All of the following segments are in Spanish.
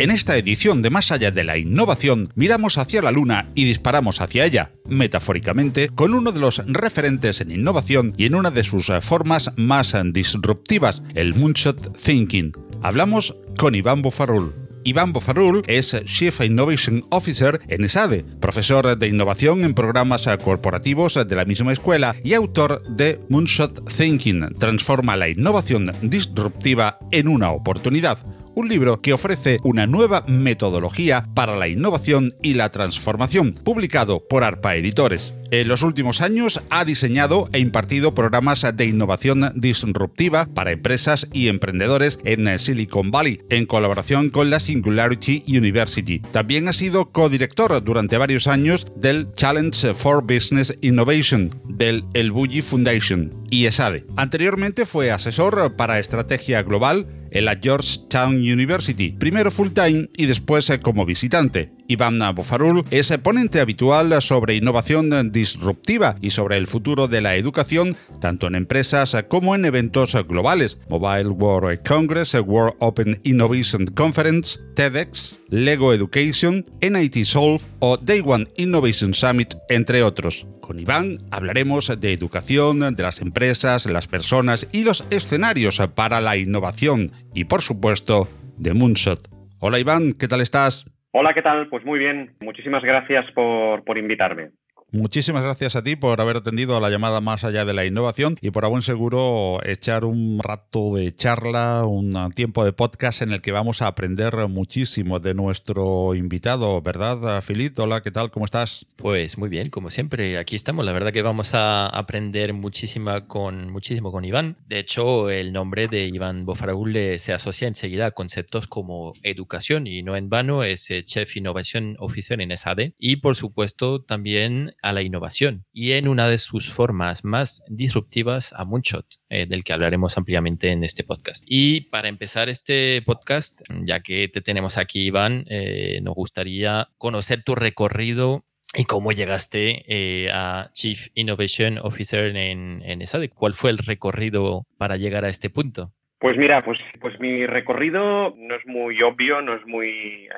En esta edición de Más allá de la innovación, miramos hacia la Luna y disparamos hacia ella, metafóricamente, con uno de los referentes en innovación y en una de sus formas más disruptivas, el Moonshot Thinking. Hablamos con Iván Bofarul. Iván Bofarul es Chief Innovation Officer en ESADE, profesor de innovación en programas corporativos de la misma escuela y autor de Moonshot Thinking, transforma la innovación disruptiva en una oportunidad, un libro que ofrece una nueva metodología para la innovación y la transformación, publicado por ARPA Editores. En los últimos años ha diseñado e impartido programas de innovación disruptiva para empresas y emprendedores en Silicon Valley, en colaboración con la Singularity University. También ha sido codirector durante varios años del Challenge for Business Innovation del El Bulli Foundation y ESADE. Anteriormente fue asesor para estrategia global en la Georgetown University, primero full time y después eh, como visitante. Iván Bofarul es ponente habitual sobre innovación disruptiva y sobre el futuro de la educación, tanto en empresas como en eventos globales, Mobile World Congress, World Open Innovation Conference, TEDx, Lego Education, NIT Solve o Day One Innovation Summit, entre otros. Con Iván hablaremos de educación, de las empresas, las personas y los escenarios para la innovación y, por supuesto, de Moonshot. Hola Iván, ¿qué tal estás? Hola, ¿qué tal? Pues muy bien. Muchísimas gracias por, por invitarme. Muchísimas gracias a ti por haber atendido a la llamada más allá de la innovación y por a buen seguro echar un rato de charla, un tiempo de podcast en el que vamos a aprender muchísimo de nuestro invitado, ¿verdad, Filip? Hola, ¿qué tal? ¿Cómo estás? Pues muy bien, como siempre, aquí estamos. La verdad que vamos a aprender muchísima con, muchísimo con Iván. De hecho, el nombre de Iván Bofaraúl se asocia enseguida a conceptos como educación y no en vano es eh, Chef Innovation Officer en SAD y por supuesto también a la innovación y en una de sus formas más disruptivas a Moonshot, eh, del que hablaremos ampliamente en este podcast. Y para empezar este podcast, ya que te tenemos aquí, Iván, eh, nos gustaría conocer tu recorrido y cómo llegaste eh, a Chief Innovation Officer en, en. ¿Cuál fue el recorrido para llegar a este punto? Pues mira, pues, pues mi recorrido no es muy obvio, no es muy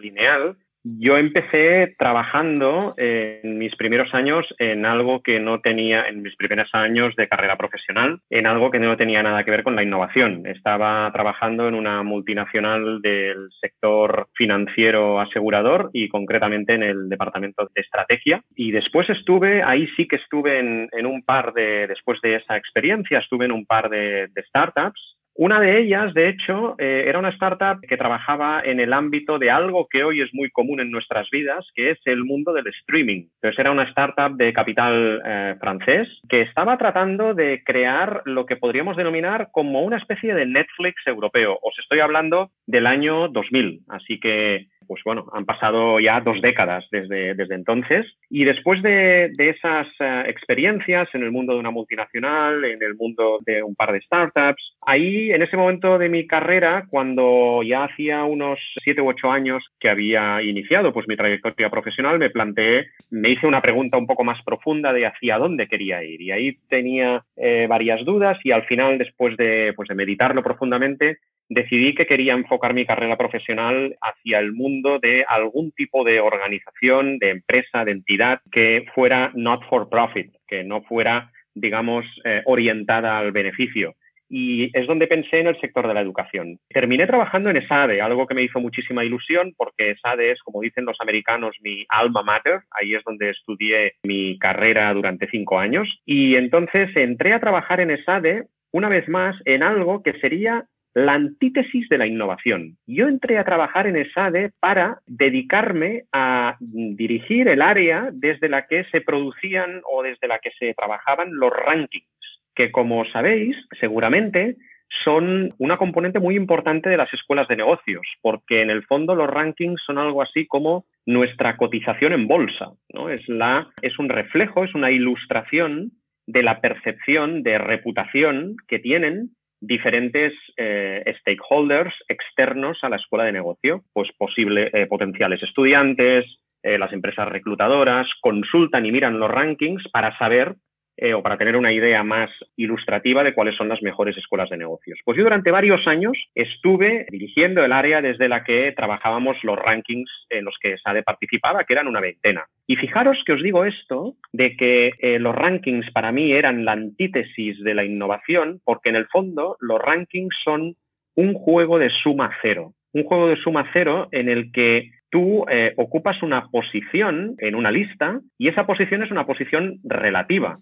lineal. Yo empecé trabajando en mis primeros años en algo que no tenía, en mis primeros años de carrera profesional, en algo que no tenía nada que ver con la innovación. Estaba trabajando en una multinacional del sector financiero asegurador y concretamente en el departamento de estrategia. Y después estuve, ahí sí que estuve en, un par de, después de esa experiencia, estuve en un par de startups una de ellas, de hecho, eh, era una startup que trabajaba en el ámbito de algo que hoy es muy común en nuestras vidas, que es el mundo del streaming. Entonces era una startup de capital eh, francés que estaba tratando de crear lo que podríamos denominar como una especie de Netflix europeo. Os estoy hablando del año 2000, así que pues bueno, han pasado ya dos décadas desde, entonces. Y después de, esas eh, experiencias en el mundo de una multinacional, en el mundo de un par de startups, ahí en ese momento de mi carrera, cuando ya hacía unos siete u ocho años que había iniciado pues mi trayectoria profesional, me planteé, me hice una pregunta un poco más profunda de hacia dónde quería ir. Y ahí tenía eh, varias dudas y al final, después de, pues de meditarlo profundamente, decidí que quería enfocar mi carrera profesional hacia el mundo de algún tipo de organización, de empresa, de entidad que fuera not for profit, que no fuera, digamos, eh, orientada al beneficio. Y es donde pensé en el sector de la educación. Terminé trabajando en ESADE, algo que me hizo muchísima ilusión porque ESADE es, como dicen los americanos, mi alma mater. Ahí es donde estudié mi carrera durante cinco años. Y entonces entré a trabajar en ESADE una vez más en algo que sería la antítesis de la innovación. Yo entré a trabajar en ESADE para dedicarme a dirigir el área desde la que se producían o desde la que se trabajaban los rankings, que como sabéis, seguramente son una componente muy importante de las escuelas de negocios, porque en el fondo los rankings son algo así como nuestra cotización en bolsa, ¿no? Es, la, es un reflejo, es una ilustración de la percepción de reputación que tienen diferentes eh, stakeholders externos a la escuela de negocio, pues posibles eh, potenciales estudiantes, eh, las empresas reclutadoras, consultan y miran los rankings para saber eh, o para tener una idea más ilustrativa de cuáles son las mejores escuelas de negocios. Pues yo durante varios años estuve dirigiendo el área desde la que trabajábamos los rankings en los que SADE participaba, que eran una veintena. Y fijaros que os digo esto, de que eh, los rankings para mí eran la antítesis de la innovación, porque en el fondo los rankings son un juego de suma cero. Un juego de suma cero en el que tú eh, ocupas una posición en una lista y esa posición es una posición relativa.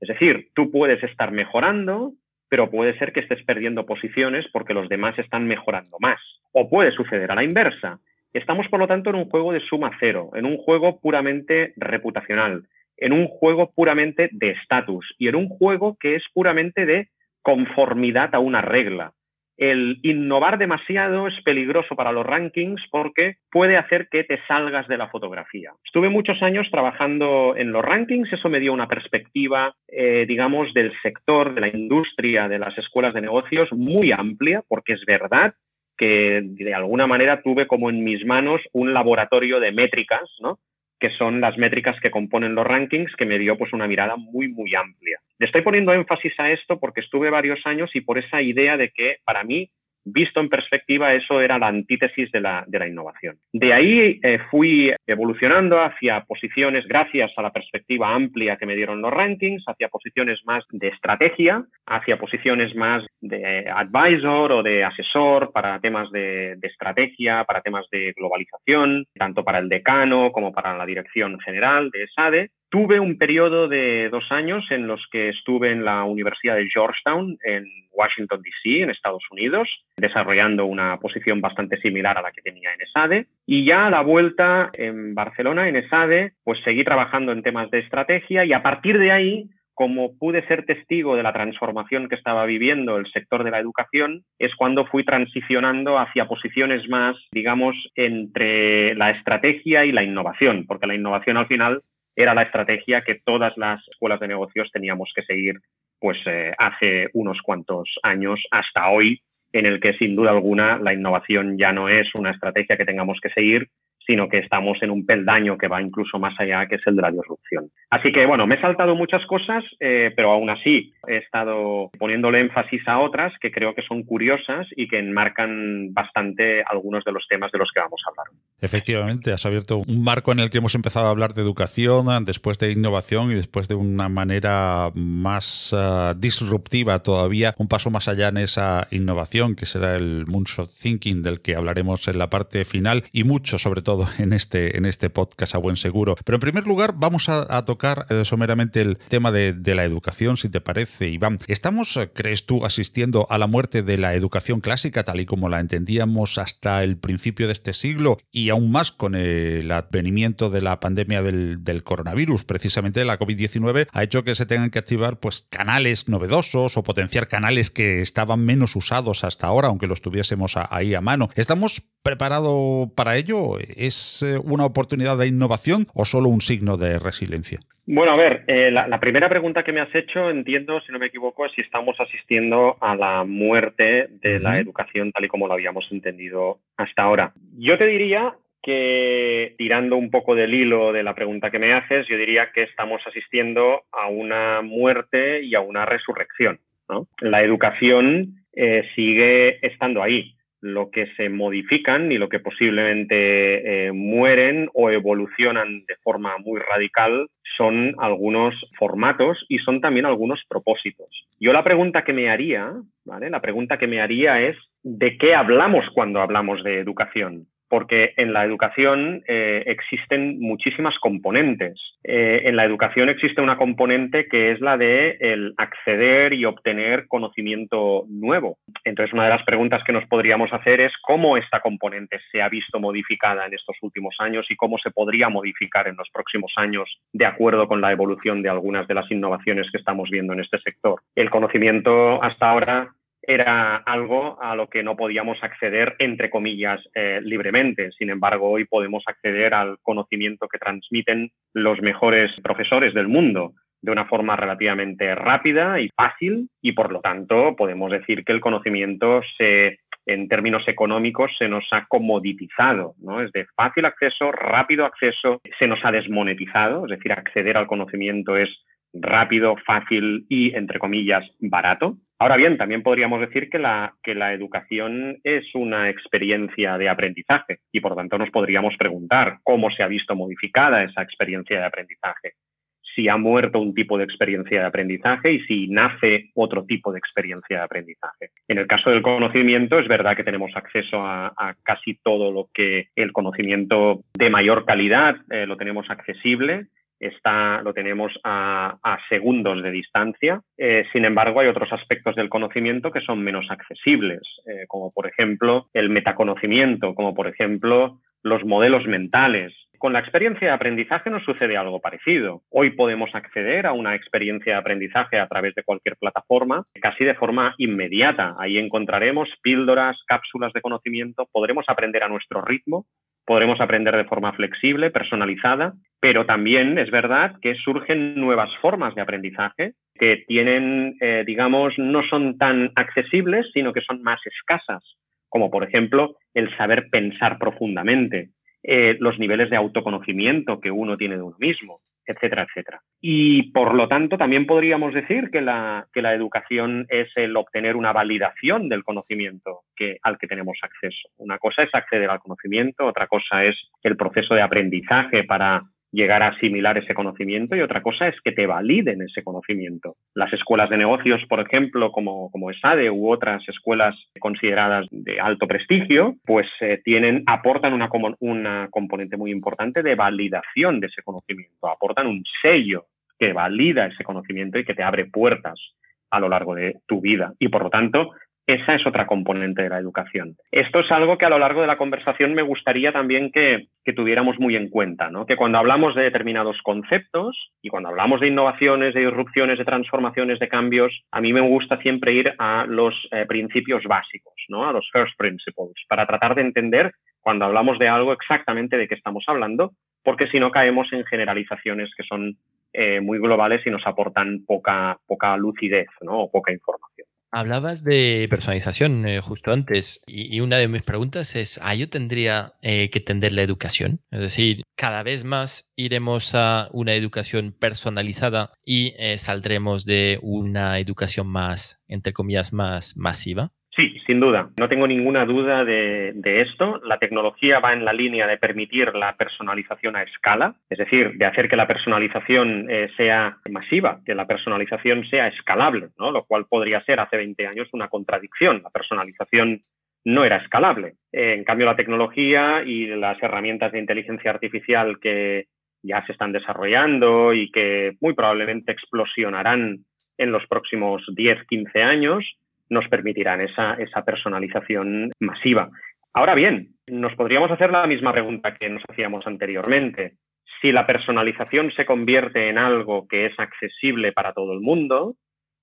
Es decir, tú puedes estar mejorando, pero puede ser que estés perdiendo posiciones porque los demás están mejorando más. O puede suceder a la inversa. Estamos, por lo tanto, en un juego de suma cero, en un juego puramente reputacional, en un juego puramente de estatus y en un juego que es puramente de conformidad a una regla el innovar demasiado es peligroso para los rankings porque puede hacer que te salgas de la fotografía. Estuve muchos años trabajando en los rankings, eso me dio una perspectiva, eh, digamos, del sector, de la industria, de las escuelas de negocios muy amplia, porque es verdad que de alguna manera tuve como en mis manos un laboratorio de métricas, ¿no? Que son las métricas que componen los rankings, que me dio pues una mirada muy, muy amplia. Le estoy poniendo énfasis a esto porque estuve varios años y por esa idea de que para mí visto en perspectiva, eso era la antítesis de la, innovación. De ahí eh, fui evolucionando hacia posiciones, gracias a la perspectiva amplia que me dieron los rankings, hacia posiciones más de estrategia, hacia posiciones más de advisor o de asesor para temas de, de estrategia, para temas de globalización, tanto para el decano como para la dirección general de SADE. Tuve un periodo de dos años en los que estuve en la Universidad de Georgetown, en Washington, D.C., en Estados Unidos, desarrollando una posición bastante similar a la que tenía en ESADE. Y ya a la vuelta en Barcelona, en ESADE, pues seguí trabajando en temas de estrategia y a partir de ahí como pude ser testigo de la transformación que estaba viviendo el sector de la educación, es cuando fui transicionando hacia posiciones más, digamos, entre la estrategia y la innovación, porque la innovación al final era la estrategia que todas las escuelas de negocios teníamos que seguir pues eh, hace unos cuantos años hasta hoy, en el que sin duda alguna la innovación ya no es una estrategia que tengamos que seguir, sino que estamos en un peldaño que va incluso más allá, que es el de la disrupción. Así que, bueno, me he saltado muchas cosas, eh, pero aún así he estado poniéndole énfasis a otras que creo que son curiosas y que enmarcan bastante algunos de los temas de los que vamos a hablar. Efectivamente, has abierto un marco en el que hemos empezado a hablar de educación, después de innovación y después de una manera más ah, disruptiva todavía, un paso más allá en esa innovación, que será el Moonshot Thinking, del que hablaremos en la parte final, y mucho sobre todo en este, en este podcast a buen seguro. Pero en primer lugar, vamos a, tocar eh, someramente el tema de, la educación, si te parece, Iván. ¿Estamos, eh, crees tú, asistiendo a la muerte de la educación clásica, tal y como la entendíamos hasta el principio de este siglo, y aún más con el advenimiento de la pandemia del, coronavirus, precisamente la COVID-19, ha hecho que se tengan que activar pues, canales novedosos o potenciar canales que estaban menos usados hasta ahora, aunque los tuviésemos ahí a mano. ¿Estamos preparados para ello? ¿Es eh, una oportunidad de innovación o solo un signo de resiliencia? Bueno, a ver, eh, la, primera pregunta que me has hecho, entiendo, si no me equivoco, es si estamos asistiendo a la muerte de la educación tal y como lo habíamos entendido hasta ahora. Yo te diría que, tirando un poco del hilo de la pregunta que me haces, yo diría que estamos asistiendo a una muerte y a una resurrección. La educación eh, sigue estando ahí lo que se modifican y lo que posiblemente eh, mueren o evolucionan de forma muy radical son algunos formatos y son también algunos propósitos. Yo la pregunta que me haría, ¿vale? La pregunta que me haría es ¿de qué hablamos cuando hablamos de educación? Porque en la educación eh, existen muchísimas componentes. Eh, en la educación existe una componente que es la de el acceder y obtener conocimiento nuevo. Entonces, una de las preguntas que nos podríamos hacer es cómo esta componente se ha visto modificada en estos últimos años y cómo se podría modificar en los próximos años de acuerdo con la evolución de algunas de las innovaciones que estamos viendo en este sector. El conocimiento hasta ahora era algo a lo que no podíamos acceder, entre comillas, eh, libremente. Sin embargo, hoy podemos acceder al conocimiento que transmiten los mejores profesores del mundo. de una forma relativamente rápida y fácil y por lo tanto podemos decir que el conocimiento en términos económicos se nos ha comoditizado, ¿no? Es de fácil acceso, rápido acceso, se nos ha desmonetizado, es decir, acceder al conocimiento es rápido, fácil y, entre comillas, barato. Ahora bien, también podríamos decir que la, educación es una experiencia de aprendizaje y, por tanto, nos podríamos preguntar cómo se ha visto modificada esa experiencia de aprendizaje si ha muerto un tipo de experiencia de aprendizaje y si nace otro tipo de experiencia de aprendizaje. En el caso del conocimiento, es verdad que tenemos acceso a, casi todo lo que el conocimiento de mayor calidad eh, lo tenemos accesible. Está, lo tenemos a, segundos de distancia. Eh, sin embargo, hay otros aspectos del conocimiento que son menos accesibles, eh, como por ejemplo el metaconocimiento, como por ejemplo los modelos mentales, con la experiencia de aprendizaje nos sucede algo parecido. Hoy podemos acceder a una experiencia de aprendizaje a través de cualquier plataforma casi de forma inmediata. Ahí encontraremos píldoras, cápsulas de conocimiento, podremos aprender a nuestro ritmo, podremos aprender de forma flexible, personalizada, pero también es verdad que surgen nuevas formas de aprendizaje que tienen, eh, digamos, no son tan accesibles, sino que son más escasas, como por ejemplo el saber pensar profundamente, eh, los niveles de autoconocimiento que uno tiene de uno mismo, etcétera, etcétera. Y por lo tanto, también podríamos decir que la, que la educación es el obtener una validación del conocimiento que, al que tenemos acceso. Una cosa es acceder al conocimiento, otra cosa es el proceso de aprendizaje para llegar a asimilar ese conocimiento y otra cosa es que te validen ese conocimiento. Las escuelas de negocios, por ejemplo, como, como ESADE u otras escuelas consideradas de alto prestigio, pues eh, tienen, aportan una, una componente muy importante de validación de ese conocimiento, aportan un sello que valida ese conocimiento y que te abre puertas a lo largo de tu vida. Y por lo tanto, esa es otra componente de la educación. Esto es algo que a lo largo de la conversación me gustaría también que, tuviéramos muy en cuenta, ¿no? que cuando hablamos de determinados conceptos y cuando hablamos de innovaciones, de disrupciones, de transformaciones, de cambios, a mí me gusta siempre ir a los eh, principios básicos, ¿no? a los first principles, para tratar de entender cuando hablamos de algo exactamente de qué estamos hablando, porque si no caemos en generalizaciones que son eh, muy globales y nos aportan poca, poca lucidez ¿no? o poca información. Hablabas de personalización eh, justo antes y, una de mis preguntas es, ¿a yo tendría eh, que tender la educación? Es decir, cada vez más iremos a una educación personalizada y eh, saldremos de una educación más, entre comillas, más masiva. Sí, sin duda. No tengo ninguna duda de, esto. La tecnología va en la línea de permitir la personalización a escala, es decir, de hacer que la personalización eh, sea masiva, que la personalización sea escalable, ¿no? lo cual podría ser hace 20 años una contradicción. La personalización no era escalable. Eh, en cambio, la tecnología y las herramientas de inteligencia artificial que ya se están desarrollando y que muy probablemente explosionarán en los próximos 10, 15 años, nos permitirán esa, esa personalización masiva. Ahora bien, nos podríamos hacer la misma pregunta que nos hacíamos anteriormente. Si la personalización se convierte en algo que es accesible para todo el mundo,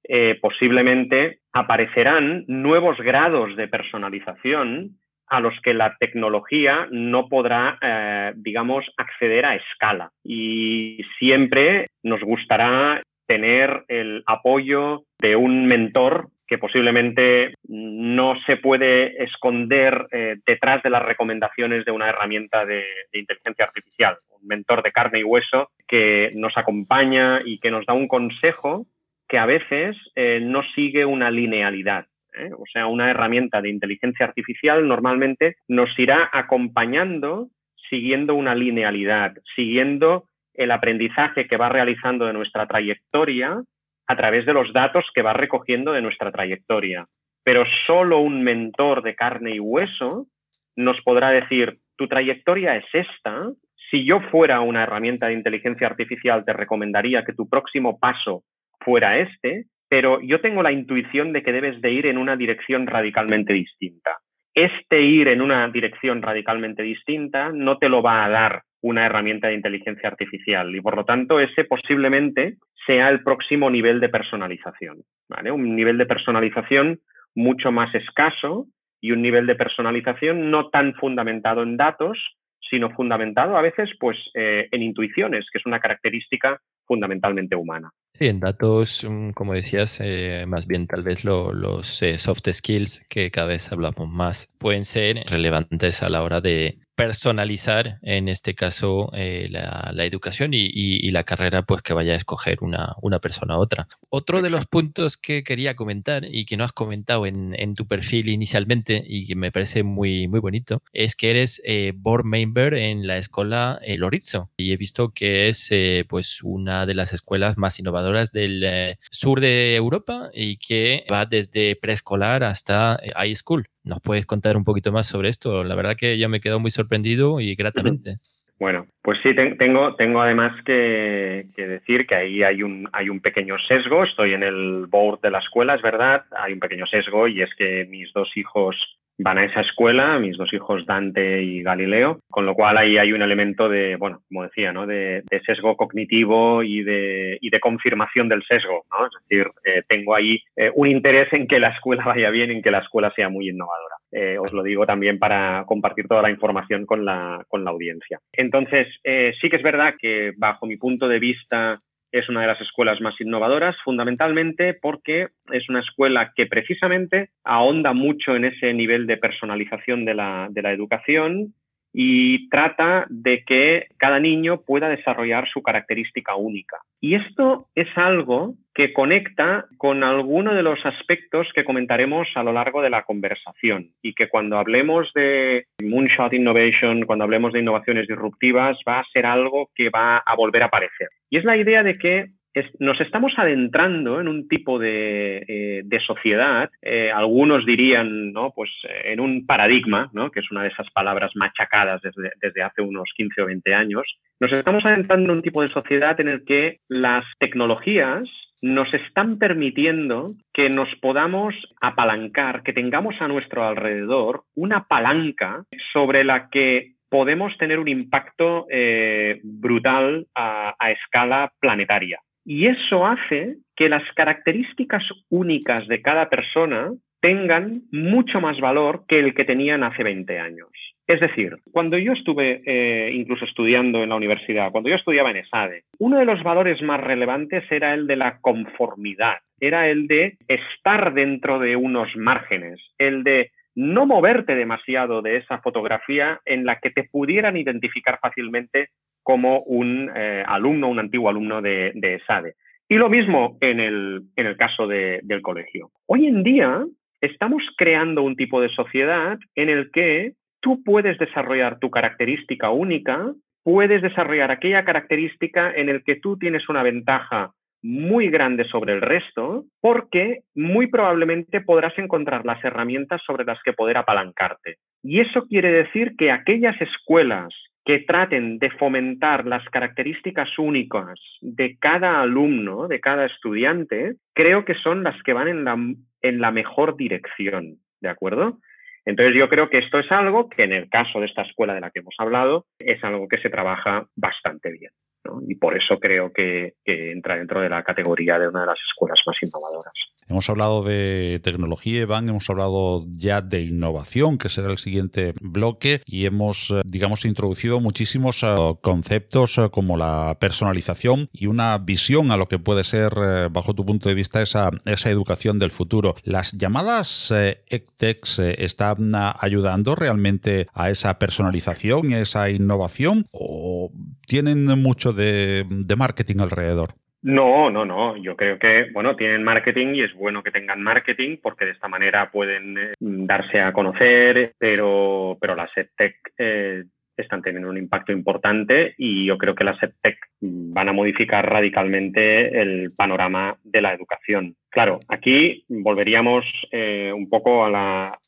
eh, posiblemente aparecerán nuevos grados de personalización a los que la tecnología no podrá, eh, digamos, acceder a escala. Y siempre nos gustará tener el apoyo de un mentor que posiblemente no se puede esconder eh, detrás de las recomendaciones de una herramienta de, inteligencia artificial, un mentor de carne y hueso que nos acompaña y que nos da un consejo que a veces eh, no sigue una linealidad. ¿eh? O sea, una herramienta de inteligencia artificial normalmente nos irá acompañando siguiendo una linealidad, siguiendo el aprendizaje que va realizando de nuestra trayectoria a través de los datos que va recogiendo de nuestra trayectoria. Pero solo un mentor de carne y hueso nos podrá decir, tu trayectoria es esta. Si yo fuera una herramienta de inteligencia artificial, te recomendaría que tu próximo paso fuera este, pero yo tengo la intuición de que debes de ir en una dirección radicalmente distinta. Este ir en una dirección radicalmente distinta no te lo va a dar una herramienta de inteligencia artificial y por lo tanto ese posiblemente sea el próximo nivel de personalización. Un nivel de personalización mucho más escaso y un nivel de personalización no tan fundamentado en datos, sino fundamentado a veces pues, eh, en intuiciones, que es una característica fundamentalmente humana. Sí, en datos, mm, como decías, eh, más bien tal vez los eh, soft skills que cada vez hablamos más pueden ser relevantes a la hora de personalizar, en este caso, eh, la, educación y, la carrera pues que vaya a escoger una, una persona u otra. Otro de los puntos que quería comentar y que no has comentado en, tu perfil inicialmente y que me parece muy, muy bonito es que eres eh, board member en la escuela El Lorizzo y he visto que es eh, pues una de las escuelas más innovadoras del sur de Europa y que va desde preescolar hasta high school. ¿Nos puedes contar un poquito más sobre esto? La verdad que yo me quedo muy sorprendido y gratamente. Bueno, pues sí, tengo, tengo además que, decir que ahí hay un, hay un pequeño sesgo. Estoy en el board de la escuela, es verdad. Hay un pequeño sesgo y es que mis dos hijos van a esa escuela, mis dos hijos Dante y Galileo, con lo cual ahí hay un elemento de, bueno, como decía, ¿no? de, sesgo cognitivo y de, y de, confirmación del sesgo. ¿no? Es decir, eh, tengo ahí eh, un interés en que la escuela vaya bien, en que la escuela sea muy innovadora. Eh, os lo digo también para compartir toda la información con la, con la audiencia. Entonces, sí que es verdad que bajo mi punto de vista es una de las escuelas más innovadoras, fundamentalmente porque es una escuela que precisamente ahonda mucho en ese nivel de personalización de la, de la educación y trata de que cada niño pueda desarrollar su característica única. Y esto es algo que conecta con alguno de los aspectos que comentaremos a lo largo de la conversación y que cuando hablemos de Moonshot Innovation, cuando hablemos de innovaciones disruptivas, va a ser algo que va a volver a aparecer. Y es la idea de que nos estamos adentrando en un tipo de, eh, sociedad, eh, algunos dirían, ¿no? Pues eh, en un paradigma, ¿no? Que es una de esas palabras machacadas desde, desde, hace unos 15 o 20 años. Nos estamos adentrando en un tipo de sociedad en el que las tecnologías nos están permitiendo que nos podamos apalancar, que tengamos a nuestro alrededor una palanca sobre la que podemos tener un impacto brutal a, escala planetaria. Y eso hace que las características únicas de cada persona tengan mucho más valor que el que tenían hace 20 años. Es decir, cuando yo estuve eh, incluso estudiando en la universidad, cuando yo estudiaba en ESADE, uno de los valores más relevantes era el de la conformidad, era el de estar dentro de unos márgenes, el de no moverte demasiado de esa fotografía en la que te pudieran identificar fácilmente como un eh, alumno, un antiguo alumno de, de, ESADE. Y lo mismo en el, en el caso del colegio. Hoy en día estamos creando un tipo de sociedad en el que tú puedes desarrollar tu característica única, puedes desarrollar aquella característica en el que tú tienes una ventaja muy grande sobre el resto, porque muy probablemente podrás encontrar las herramientas sobre las que poder apalancarte. Y eso quiere decir que aquellas escuelas que traten de fomentar las características únicas de cada alumno, de cada estudiante, creo que son las que van en la, en la mejor dirección, ¿de acuerdo? Entonces yo creo que esto es algo que en el caso de esta escuela de la que hemos hablado es algo que se trabaja bastante bien. Y por eso creo que, entra dentro de la categoría de una de las escuelas más innovadoras. Hemos hablado de tecnología, Iván, hemos hablado ya de innovación, que será el siguiente bloque, y hemos, eh, digamos, introducido muchísimos eh, conceptos eh, como la personalización y una visión a lo que puede ser, bajo tu punto de vista, esa, esa educación del futuro. ¿Las llamadas ECTEX están ayudando realmente a esa personalización y a esa innovación o tienen mucho de, marketing alrededor. No, no, no. Yo creo que, bueno, tienen marketing y es bueno que tengan marketing porque de esta manera pueden eh, darse a conocer, pero, pero la SEPTEC eh, están teniendo un impacto importante y yo creo que las EdTech van a modificar radicalmente el panorama de la educación. Claro, aquí volveríamos eh, un poco a,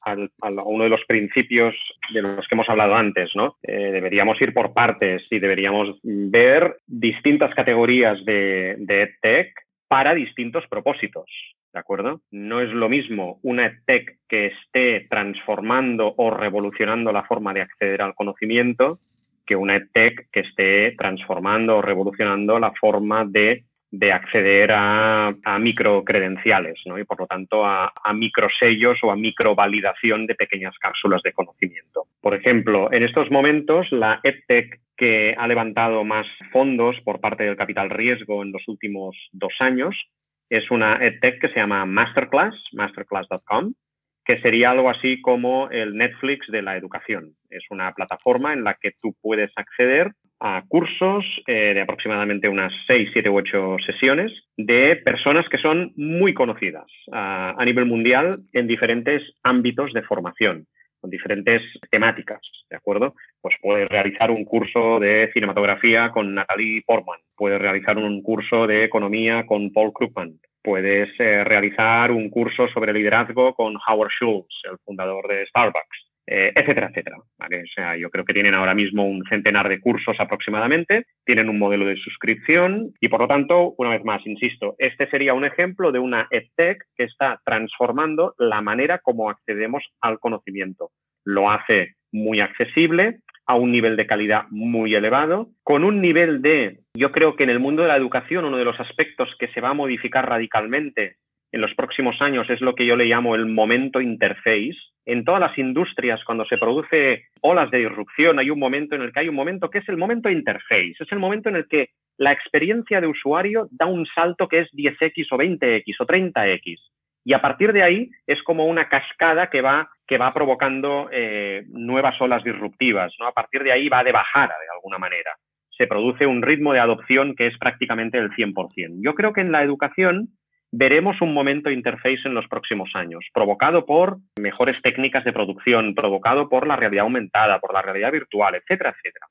uno de los principios de los que hemos hablado antes, ¿no? Eh, deberíamos ir por partes y deberíamos ver distintas categorías de, de EdTech para distintos propósitos. ¿De acuerdo? No es lo mismo una EdTech que esté transformando o revolucionando la forma de acceder al conocimiento que una EdTech que esté transformando o revolucionando la forma de de acceder a, a microcredenciales ¿no? y por lo tanto a, a microsellos o a microvalidación de pequeñas cápsulas de conocimiento. Por ejemplo, en estos momentos la EdTech que ha levantado más fondos por parte del capital riesgo en los últimos dos años es una EdTech que se llama Masterclass, masterclass.com, que sería algo así como el Netflix de la educación. Es una plataforma en la que tú puedes acceder a cursos eh, de aproximadamente unas 6, 7 u 8 sesiones de personas que son muy conocidas a, nivel mundial en diferentes ámbitos de formación con diferentes temáticas, ¿de acuerdo? Pues puedes realizar un curso de cinematografía con Natalie Portman, puedes realizar un curso de economía con Paul Krugman, puedes eh, realizar un curso sobre liderazgo con Howard Schultz, el fundador de Starbucks, eh, etcétera, etcétera. O sea, yo creo que tienen ahora mismo un centenar de cursos aproximadamente, tienen un modelo de suscripción y por lo tanto, una vez más, insisto, este sería un ejemplo de una EdTech que está transformando la manera como accedemos al conocimiento. Lo hace muy accesible, a un nivel de calidad muy elevado, con un nivel de, yo creo que en el mundo de la educación uno de los aspectos que se va a modificar radicalmente en los próximos años es lo que yo le llamo el momento interface, en todas las industrias, cuando se produce olas de disrupción, hay un momento en el que hay un momento que es el momento interface, es el momento en el que la experiencia de usuario da un salto que es 10x o 20x o 30x. Y a partir de ahí es como una cascada que va, que va provocando eh, nuevas olas disruptivas. ¿no? A partir de ahí va de bajada de alguna manera. Se produce un ritmo de adopción que es prácticamente el 100%. Yo creo que en la educación veremos un momento interface en los próximos años, provocado por mejores técnicas de producción, provocado por la realidad aumentada, por la realidad virtual, etcétera, etcétera.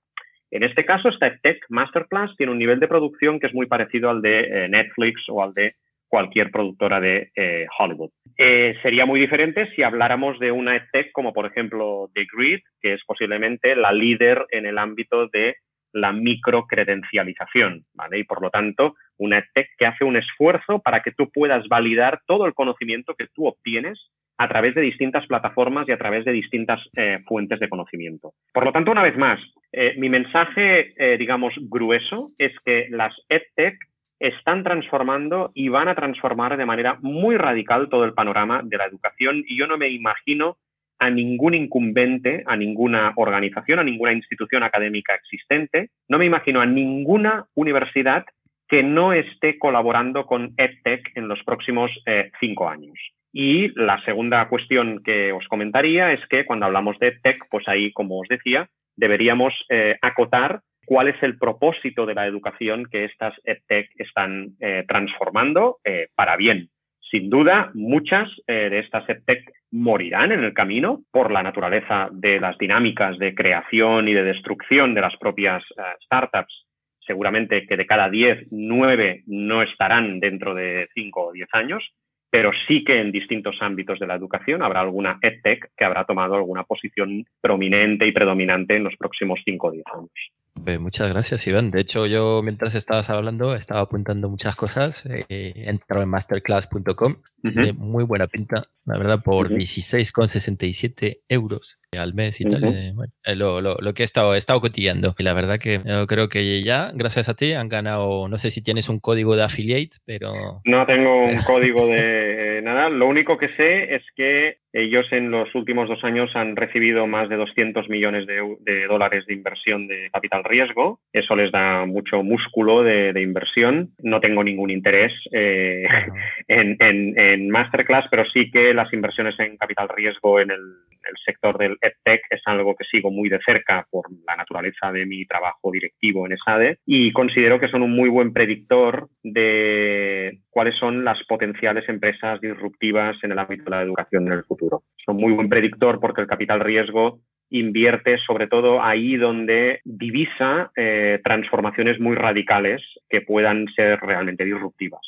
En este caso, esta Tech Masterclass tiene un nivel de producción que es muy parecido al de eh, Netflix o al de cualquier productora de eh, Hollywood. Eh, sería muy diferente si habláramos de una tech como, por ejemplo, The Grid, que es posiblemente la líder en el ámbito de la microcredencialización, ¿vale? Y por lo tanto, una tech que hace un esfuerzo para que tú puedas validar todo el conocimiento que tú obtienes a través de distintas plataformas y a través de distintas eh, fuentes de conocimiento. Por lo tanto, una vez más, eh, mi mensaje, eh, digamos, grueso es que las EdTech están transformando y van a transformar de manera muy radical todo el panorama de la educación y yo no me imagino a ningún incumbente, a ninguna organización, a ninguna institución académica existente, no me imagino a ninguna universidad que no esté colaborando con EdTech en los próximos eh, cinco años. Y la segunda cuestión que os comentaría es que cuando hablamos de EdTech, pues ahí, como os decía, deberíamos eh, acotar cuál es el propósito de la educación que estas EdTech están eh, transformando para bien. Sin duda, muchas de estas EdTech morirán en el camino por la naturaleza de las dinámicas de creación y de destrucción de las propias startups. Seguramente que de cada 10, 9 no estarán dentro de 5 o 10 años, pero sí que en distintos ámbitos de la educación habrá alguna EdTech que habrá tomado alguna posición prominente y predominante en los próximos 5 o 10 años. Muchas gracias, Iván. De hecho, yo mientras estabas hablando estaba apuntando muchas cosas. Eh, he entrado en masterclass.com, de muy buena pinta, la verdad, por 16,67 euros al mes y tal. Eh, eh, lo, lo, lo, que he estado, he estado cotillando. Y la verdad que yo creo que ya, gracias a ti, han ganado, no sé si tienes un código de affiliate, pero... No tengo un código de nada. Lo único que sé es que ellos en los últimos dos años han recibido más de 200 millones de, dólares de inversión de capital riesgo. Eso les da mucho músculo de, inversión. No tengo ningún interés eh, en, en, Masterclass, pero sí que las inversiones en capital riesgo en el, el sector del EdTech es algo que sigo muy de cerca por la naturaleza de mi trabajo directivo en ESADE y considero que son un muy buen predictor de cuáles son las potenciales empresas disruptivas en el ámbito de la educación en el futuro. Son muy buen predictor porque el capital riesgo invierte sobre todo ahí donde divisa eh, transformaciones muy radicales que puedan ser realmente disruptivas.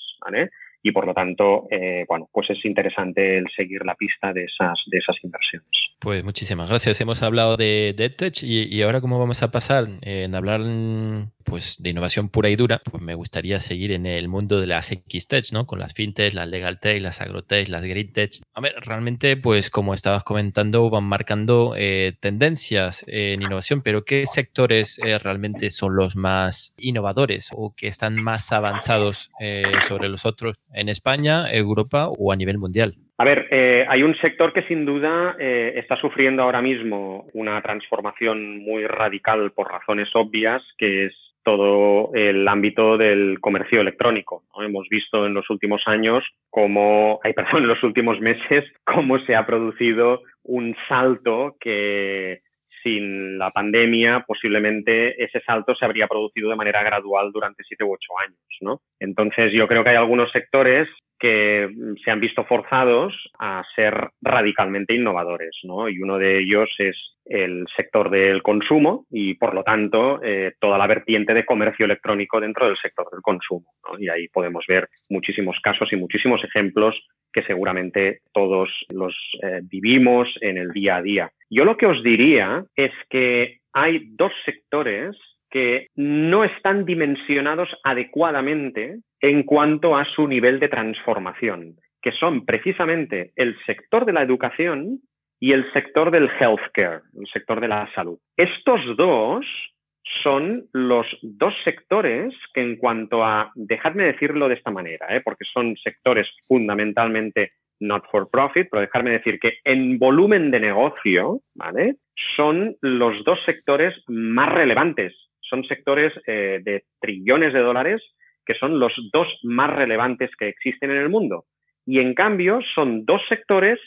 Y por lo tanto, eh, bueno, pues es interesante el seguir la pista de esas, de esas inversiones. Pues muchísimas gracias. Hemos hablado de DeadTech y, y ahora cómo vamos a pasar en hablar pues, de innovación pura y dura, pues me gustaría seguir en el mundo de las XTech, ¿no? Con las FinTech, las LegalTech, las AgroTech, las GreenTech. A ver, realmente, pues como estabas comentando, van marcando eh, tendencias en innovación, pero ¿qué sectores eh, realmente son los más innovadores o que están más avanzados eh, sobre los otros en España, Europa o a nivel mundial? A ver, eh, hay un sector que sin duda eh, está sufriendo ahora mismo una transformación muy radical por razones obvias, que es todo el ámbito del comercio electrónico. Hemos visto en los últimos años cómo, hay perdón, en los últimos meses, cómo se ha producido un salto que sin la pandemia posiblemente ese salto se habría producido de manera gradual durante siete u ocho años. ¿no? Entonces yo creo que hay algunos sectores que se han visto forzados a ser radicalmente innovadores, ¿no? Y uno de ellos es el sector del consumo y, por lo tanto, eh, toda la vertiente de comercio electrónico dentro del sector del consumo. Y ahí podemos ver muchísimos casos y muchísimos ejemplos que seguramente todos los eh, vivimos en el día a día. Yo lo que os diría es que hay dos sectores que no están dimensionados adecuadamente en cuanto a su nivel de transformación, que son precisamente el sector de la educación y el sector del healthcare, el sector de la salud. Estos dos son los dos sectores que en cuanto a, dejadme decirlo de esta manera, ¿eh? porque son sectores fundamentalmente not for profit, pero dejadme decir que en volumen de negocio, ¿vale? Son los dos sectores más relevantes. Son sectores eh, de trillones de dólares que son los dos más relevantes que existen en el mundo. Y en cambio son dos sectores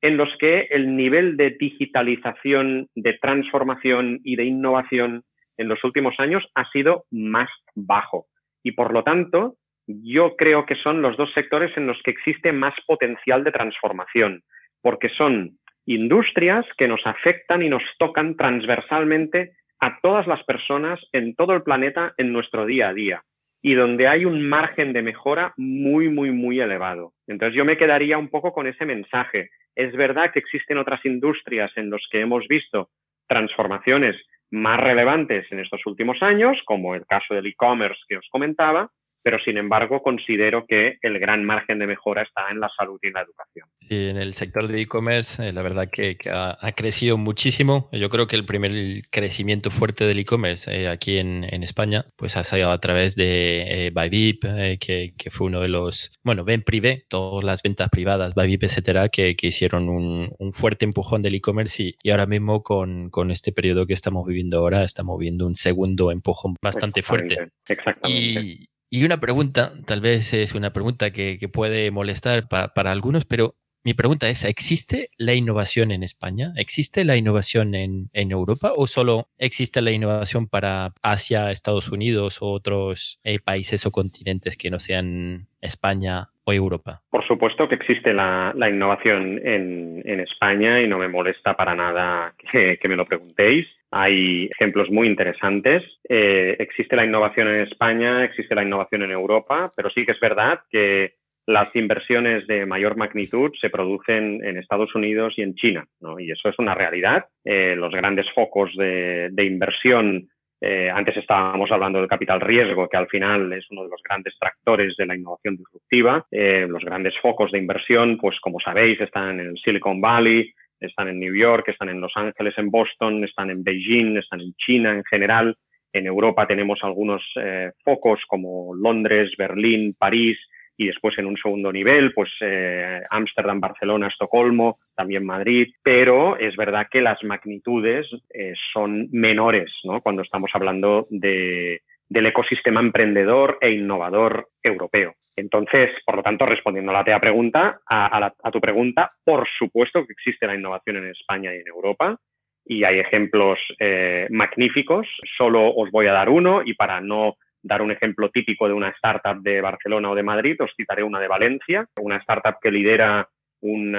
en los que el nivel de digitalización, de transformación y de innovación en los últimos años ha sido más bajo. Y por lo tanto, yo creo que son los dos sectores en los que existe más potencial de transformación, porque son industrias que nos afectan y nos tocan transversalmente a todas las personas en todo el planeta en nuestro día a día y donde hay un margen de mejora muy, muy, muy elevado. Entonces yo me quedaría un poco con ese mensaje. Es verdad que existen otras industrias en las que hemos visto transformaciones más relevantes en estos últimos años, como el caso del e-commerce que os comentaba, pero sin embargo considero que el gran margen de mejora está en la salud y en la educación. Y en el sector de e-commerce, eh, la verdad que, ha, crecido muchísimo. Yo creo que el primer crecimiento fuerte del e-commerce eh, aquí en, España, pues ha salido a través de eh, Bybip, que, fue uno de los, bueno, Ben Privé, todas las ventas privadas, Bybip, etcétera, que, hicieron un, fuerte empujón del e-commerce y, ahora mismo con, con, este periodo que estamos viviendo ahora, estamos viendo un segundo empujón bastante fuerte. Exactamente. Y una pregunta, tal vez es una pregunta que, puede molestar para algunos, pero mi pregunta es, ¿existe la innovación en España? ¿Existe la innovación en, Europa o solo existe la innovación para Asia, Estados Unidos o otros eh, países o continentes que no sean España o Europa? Por supuesto que existe la, innovación en, España y no me molesta para nada que me lo preguntéis. Hay ejemplos muy interesantes. Eh, existe la innovación en España, existe la innovación en Europa, pero sí que es verdad que las inversiones de mayor magnitud se producen en Estados Unidos y en China, y eso es una realidad. Eh, los grandes focos de, inversión, eh, antes estábamos hablando del capital riesgo, que al final es uno de los grandes tractores de la innovación disruptiva. los grandes focos de inversión, pues como sabéis, están en el Silicon Valley, están en New York, están en Los Ángeles, en Boston, están en Beijing, están en China en general. En Europa tenemos algunos eh, focos como Londres, Berlín, París y después en un segundo nivel, pues eh, Ámsterdam, Barcelona, Estocolmo, también Madrid, pero es verdad que las magnitudes eh, son menores ¿no? cuando estamos hablando de, del ecosistema emprendedor e innovador europeo. Entonces, por lo tanto, respondiendo a, la pregunta, a, tu pregunta, por supuesto que existe la innovación en España y en Europa y hay ejemplos eh, magníficos. Solo os voy a dar uno y para no dar un ejemplo típico de una startup de Barcelona o de Madrid, os citaré una de Valencia, una startup que lidera un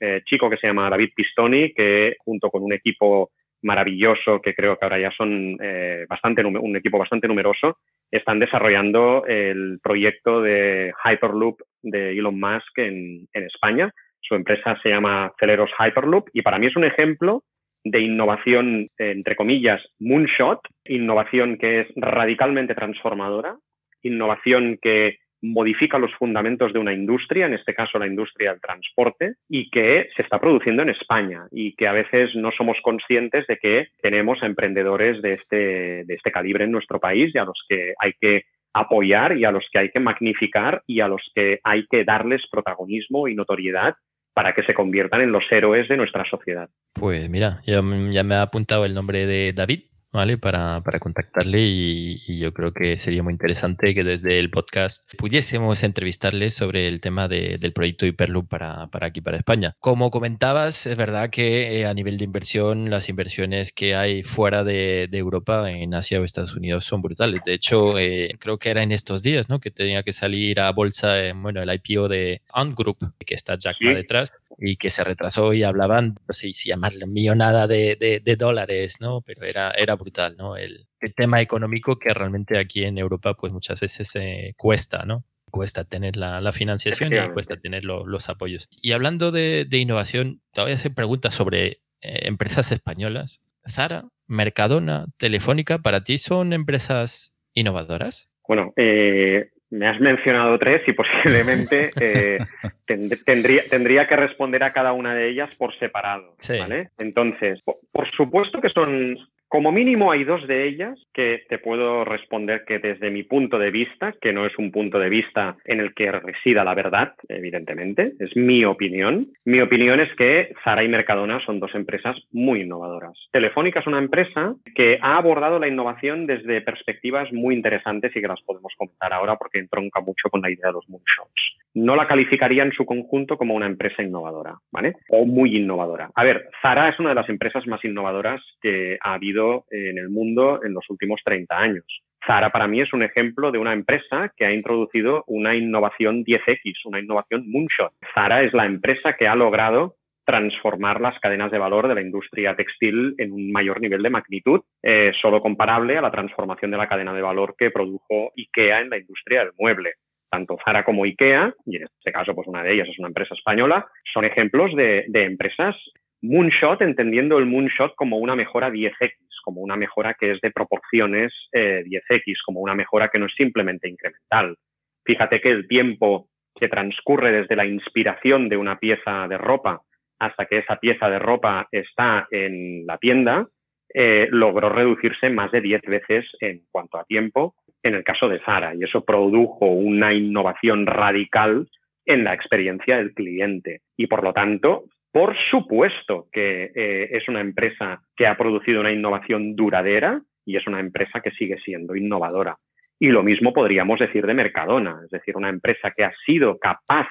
eh, chico que se llama David Pistoni, que junto con un equipo maravilloso, que creo que ahora ya son eh, bastante un equipo bastante numeroso, están desarrollando el proyecto de Hyperloop de Elon Musk en, en España. Su empresa se llama Celeros Hyperloop y para mí es un ejemplo de innovación, entre comillas, moonshot, innovación que es radicalmente transformadora, innovación que modifica los fundamentos de una industria, en este caso la industria del transporte, y que se está produciendo en España y que a veces no somos conscientes de que tenemos emprendedores de este, de este calibre en nuestro país y a los que hay que apoyar y a los que hay que magnificar y a los que hay que darles protagonismo y notoriedad para que se conviertan en los héroes de nuestra sociedad. Pues mira, ya, ya me ha apuntado el nombre de David, ¿vale? Para, para contactarle y, yo creo que sería muy interesante que desde el podcast pudiésemos entrevistarle sobre el tema del proyecto Hyperloop para, para, aquí, para España. Como comentabas, es verdad que eh, a nivel de inversión, las inversiones que hay fuera de, Europa, en Asia o Estados Unidos, son brutales. De hecho, eh, creo que era en estos días, ¿no? Que tenía que salir a bolsa, eh, bueno, el IPO de Ant Group, que está Jack detrás y que se retrasó y hablaban, no sé si llamarle millonada de, de, dólares, ¿no? Pero era, era brutal, ¿no? El, el, tema económico que realmente aquí en Europa pues muchas veces eh, cuesta, ¿no? Cuesta tener la, la financiación y cuesta tener los apoyos. Y hablando de, de, innovación, te voy a hacer preguntas sobre eh, empresas españolas. Zara, Mercadona, Telefónica, ¿para ti son empresas innovadoras? Bueno, eh, me has mencionado tres y posiblemente eh, tendría, tendría que responder a cada una de ellas por separado. ¿vale? Entonces, por, supuesto que son como mínimo hay dos de ellas que te puedo responder que desde mi punto de vista, que no es un punto de vista en el que resida la verdad, evidentemente, es mi opinión. Mi opinión es que Zara y Mercadona son dos empresas muy innovadoras. Telefónica es una empresa que ha abordado la innovación desde perspectivas muy interesantes y que las podemos comentar ahora porque entronca mucho con la idea de los moonshots. No la calificaría en su conjunto como una empresa innovadora, ¿vale? O muy innovadora. A ver, Zara es una de las empresas más innovadoras que ha habido en el mundo en los últimos 30 años. Zara para mí es un ejemplo de una empresa que ha introducido una innovación 10X, una innovación moonshot. Zara es la empresa que ha logrado transformar las cadenas de valor de la industria textil en un mayor nivel de magnitud, eh, solo comparable a la transformación de la cadena de valor que produjo IKEA en la industria del mueble. Tanto Zara como IKEA, y en este caso pues una de ellas es una empresa española, son ejemplos de, de empresas moonshot, entendiendo el moonshot como una mejora 10X como una mejora que es de proporciones 10x, eh, como una mejora que no es simplemente incremental. Fíjate que el tiempo que transcurre desde la inspiración de una pieza de ropa hasta que esa pieza de ropa está en la tienda, eh, logró reducirse más de 10 veces en cuanto a tiempo en el caso de Zara. Y eso produjo una innovación radical en la experiencia del cliente. Y por lo tanto, por supuesto que eh, es una empresa que ha producido una innovación duradera y es una empresa que sigue siendo innovadora. Y lo mismo podríamos decir de Mercadona, es decir, una empresa que ha sido capaz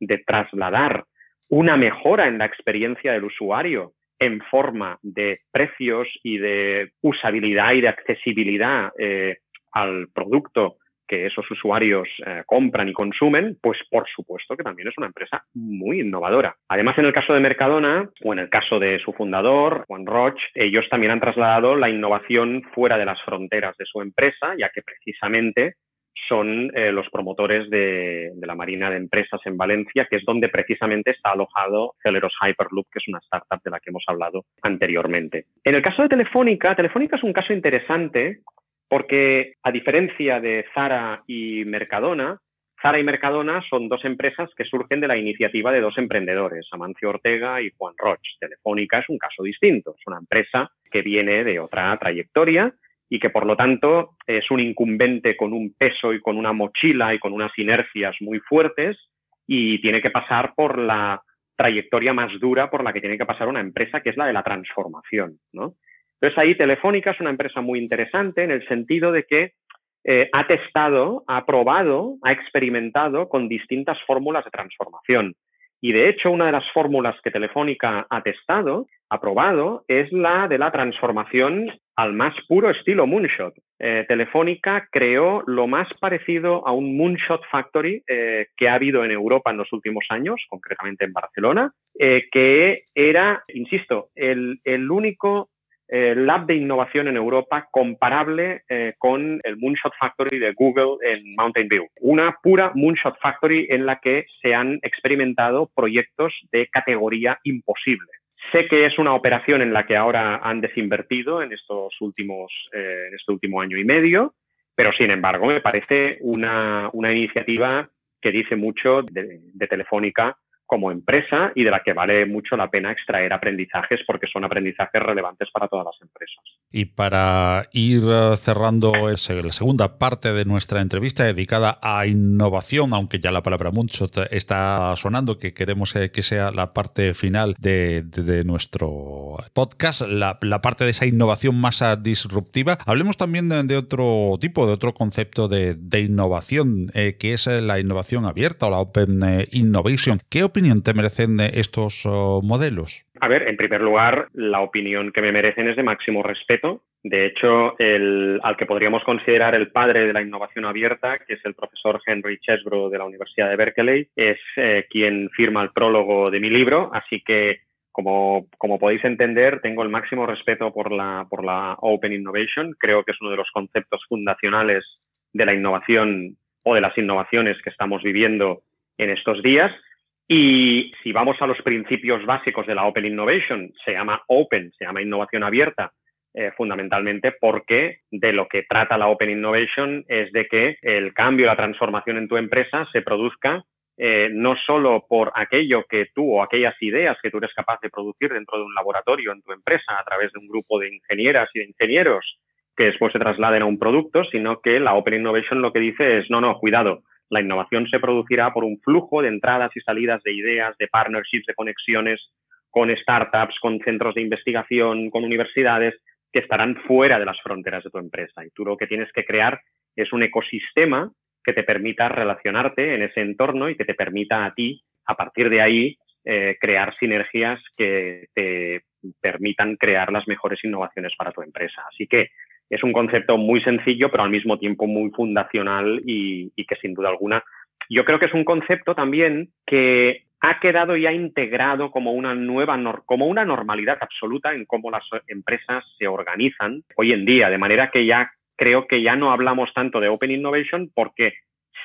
de trasladar una mejora en la experiencia del usuario en forma de precios y de usabilidad y de accesibilidad eh, al producto que esos usuarios eh, compran y consumen, pues por supuesto que también es una empresa muy innovadora. Además, en el caso de Mercadona o en el caso de su fundador, Juan Roche, ellos también han trasladado la innovación fuera de las fronteras de su empresa, ya que precisamente son eh, los promotores de, de, la Marina de Empresas en Valencia, que es donde precisamente está alojado Celeros Hyperloop, que es una startup de la que hemos hablado anteriormente. En el caso de Telefónica, Telefónica es un caso interesante porque a diferencia de Zara y Mercadona, Zara y Mercadona son dos empresas que surgen de la iniciativa de dos emprendedores, Amancio Ortega y Juan Roche. Telefónica es un caso distinto, es una empresa que viene de otra trayectoria y que por lo tanto es un incumbente con un peso y con una mochila y con unas inercias muy fuertes y tiene que pasar por la trayectoria más dura por la que tiene que pasar una empresa, que es la de la transformación. ¿no? Entonces ahí Telefónica es una empresa muy interesante en el sentido de que eh, ha testado, ha probado, ha experimentado con distintas fórmulas de transformación. Y de hecho, una de las fórmulas que Telefónica ha testado, ha probado, es la de la transformación al más puro estilo Moonshot. Eh, Telefónica creó lo más parecido a un Moonshot Factory eh, que ha habido en Europa en los últimos años, concretamente en Barcelona, que era, insisto, el, el único eh, lab de innovación en Europa comparable eh, con el Moonshot Factory de Google en Mountain View. Una pura Moonshot Factory en la que se han experimentado proyectos de categoría imposible. Sé que es una operación en la que ahora han desinvertido en estos últimos, eh, en este último año y medio, pero sin embargo me parece una, iniciativa que dice mucho de Telefónica como empresa y de la que vale mucho la pena extraer aprendizajes porque son aprendizajes relevantes para todas las empresas. Y para ir eh, cerrando la segunda parte de nuestra entrevista dedicada a innovación, aunque ya la palabra mucho está sonando, que queremos eh, que sea la parte final de, nuestro podcast, la, parte de esa innovación más disruptiva, hablemos también de, otro tipo, de otro concepto de, innovación, eh, que es la innovación abierta o la Open Innovation. ¿Qué opinión te merecen estos modelos? A ver, en primer lugar, la opinión que me merecen es de máximo respeto. De hecho, el, al que podríamos considerar el padre de la innovación abierta, que es el profesor Henry Chesbrough de la Universidad de Berkeley, es eh, quien firma el prólogo de mi libro. Así que, como, como, podéis entender, tengo el máximo respeto por la, por la Open Innovation. Creo que es uno de los conceptos fundacionales de la innovación o de las innovaciones que estamos viviendo en estos días. Y si vamos a los principios básicos de la Open Innovation, se llama Open, se llama innovación abierta, eh, fundamentalmente porque de lo que trata la Open Innovation es de que el cambio, la transformación en tu empresa se produzca eh, no solo por aquello que tú o aquellas ideas que tú eres capaz de producir dentro de un laboratorio en tu empresa a través de un grupo de ingenieras y de ingenieros que después se trasladen a un producto, sino que la Open Innovation lo que dice es, no, no, cuidado, la innovación se producirá por un flujo de entradas y salidas de ideas, de partnerships, de conexiones con startups, con centros de investigación, con universidades que estarán fuera de las fronteras de tu empresa. Y tú lo que tienes que crear es un ecosistema que te permita relacionarte en ese entorno y que te permita a ti, a partir de ahí, eh, crear sinergias que te permitan crear las mejores innovaciones para tu empresa. Así que es un concepto muy sencillo, pero al mismo tiempo muy fundacional y, que sin duda alguna yo creo que es un concepto también que ha quedado ya integrado como una nueva, como una normalidad absoluta en cómo las empresas se organizan hoy en día, de manera que ya creo que ya no hablamos tanto de Open Innovation porque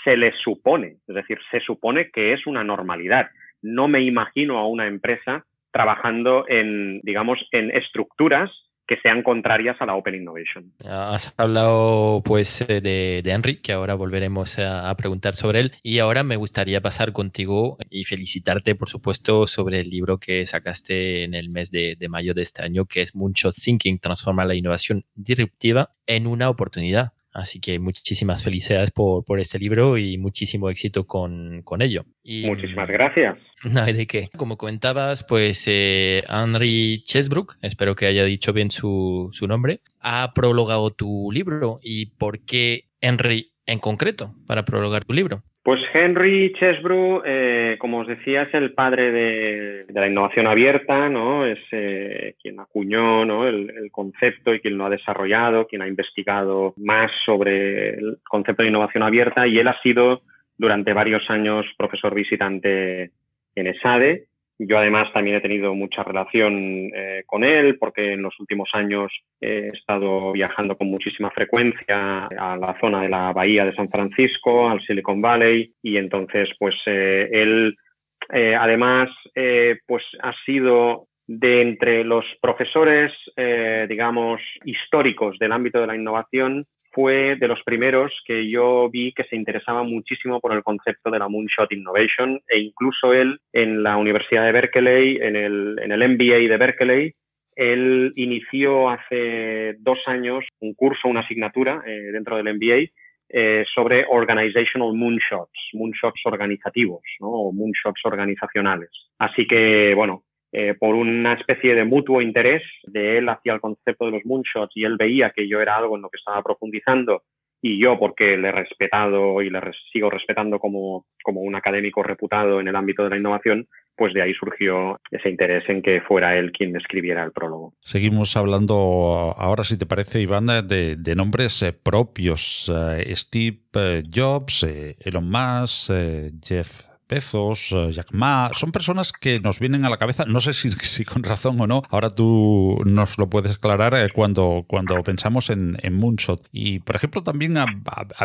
se le supone, es decir, se supone que es una normalidad. No me imagino a una empresa trabajando en, digamos, en estructuras que sean contrarias a la Open Innovation. Has hablado pues eh, de, de Henry, que ahora volveremos a, preguntar sobre él. Y ahora me gustaría pasar contigo y felicitarte, por supuesto, sobre el libro que sacaste en el mes de, de mayo de este año, que es Moonshot Thinking, transforma la innovación disruptiva en una oportunidad. Así que muchísimas felicidades por, por este libro y muchísimo éxito con, con ello. Y, Muchísimas gracias. No hay de qué. Como comentabas, pues eh, Henry Chesbrook, espero que haya dicho bien su, su nombre, ha prologado tu libro. ¿Y por qué Henry en concreto para prologar tu libro? Pues Henry Chesbrough, eh, como os decía, es el padre de, la innovación abierta, ¿no? Es eh, quien acuñó ¿no? el, concepto y quien lo ha desarrollado, quien ha investigado más sobre el concepto de innovación abierta y él ha sido durante varios años profesor visitante en ESADE yo además también he tenido mucha relación eh, con él porque en los últimos años he estado viajando con muchísima frecuencia a la zona de la bahía de San Francisco, al Silicon Valley y entonces pues eh, él eh, además pues ha sido de entre los profesores digamos históricos del ámbito de la innovación fue de los primeros que yo vi que se interesaba muchísimo por el concepto de la Moonshot Innovation e incluso él en la Universidad de Berkeley, en el, en el MBA de Berkeley, él inició hace dos años un curso, una asignatura eh, dentro del MBA eh, sobre organizational moonshots, moonshots organizativos ¿no? o moonshots organizacionales. Así que, bueno, eh, por una especie de mutuo interés de él hacia el concepto de los moonshots y él veía que yo era algo en lo que estaba profundizando y yo porque le he respetado y le sigo respetando como, como un académico reputado en el ámbito de la innovación, pues de ahí surgió ese interés en que fuera él quien escribiera el prólogo. Seguimos hablando ahora, si te parece, Iván, de, de nombres eh, propios. Eh, Steve Jobs, Elon Musk, Jeff Bezos, Jack Ma, son personas que nos vienen a la cabeza, no sé si, con razón o no, ahora tú nos lo puedes aclarar cuando, cuando pensamos en, Moonshot. Y, por ejemplo, también a,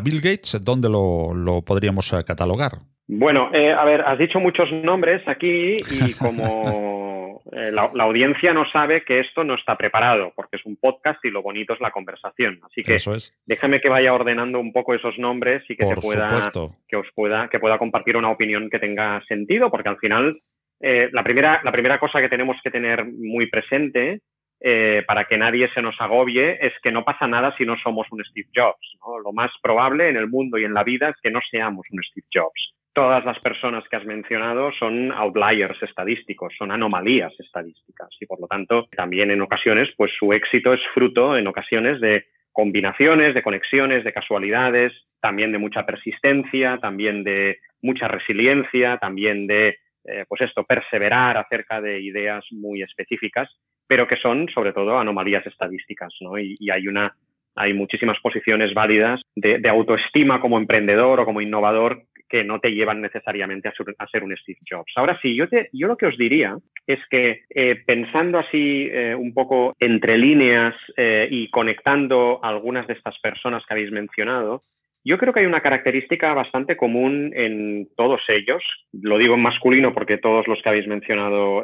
Bill Gates, ¿dónde lo, lo podríamos catalogar? Bueno, a ver, has dicho muchos nombres aquí y como eh, la, audiencia no sabe que esto no está preparado, porque es un podcast y lo bonito es la conversación. Así que déjame que vaya ordenando un poco esos nombres y que pueda, que os pueda, que pueda compartir una opinión que tenga sentido, porque al final eh, la, primera, la primera cosa que tenemos que tener muy presente eh, para que nadie se nos agobie es que no pasa nada si no somos un Steve Jobs. Lo más probable en el mundo y en la vida es que no seamos un Steve Jobs todas las personas que has mencionado son outliers estadísticos, son anomalías estadísticas y por lo tanto también en ocasiones pues su éxito es fruto en ocasiones de combinaciones, de conexiones, de casualidades, también de mucha persistencia, también de mucha resiliencia, también de eh, pues esto, perseverar acerca de ideas muy específicas, pero que son sobre todo anomalías estadísticas, ¿no? Y, hay una hay muchísimas posiciones válidas de, de, autoestima como emprendedor o como innovador que no te llevan necesariamente a ser, un Steve Jobs. Ahora sí, yo, te, yo lo que os diría es que eh, pensando así eh, un poco entre líneas eh, y conectando algunas de estas personas que habéis mencionado, yo creo que hay una característica bastante común en todos ellos. Lo digo en masculino porque todos los que habéis mencionado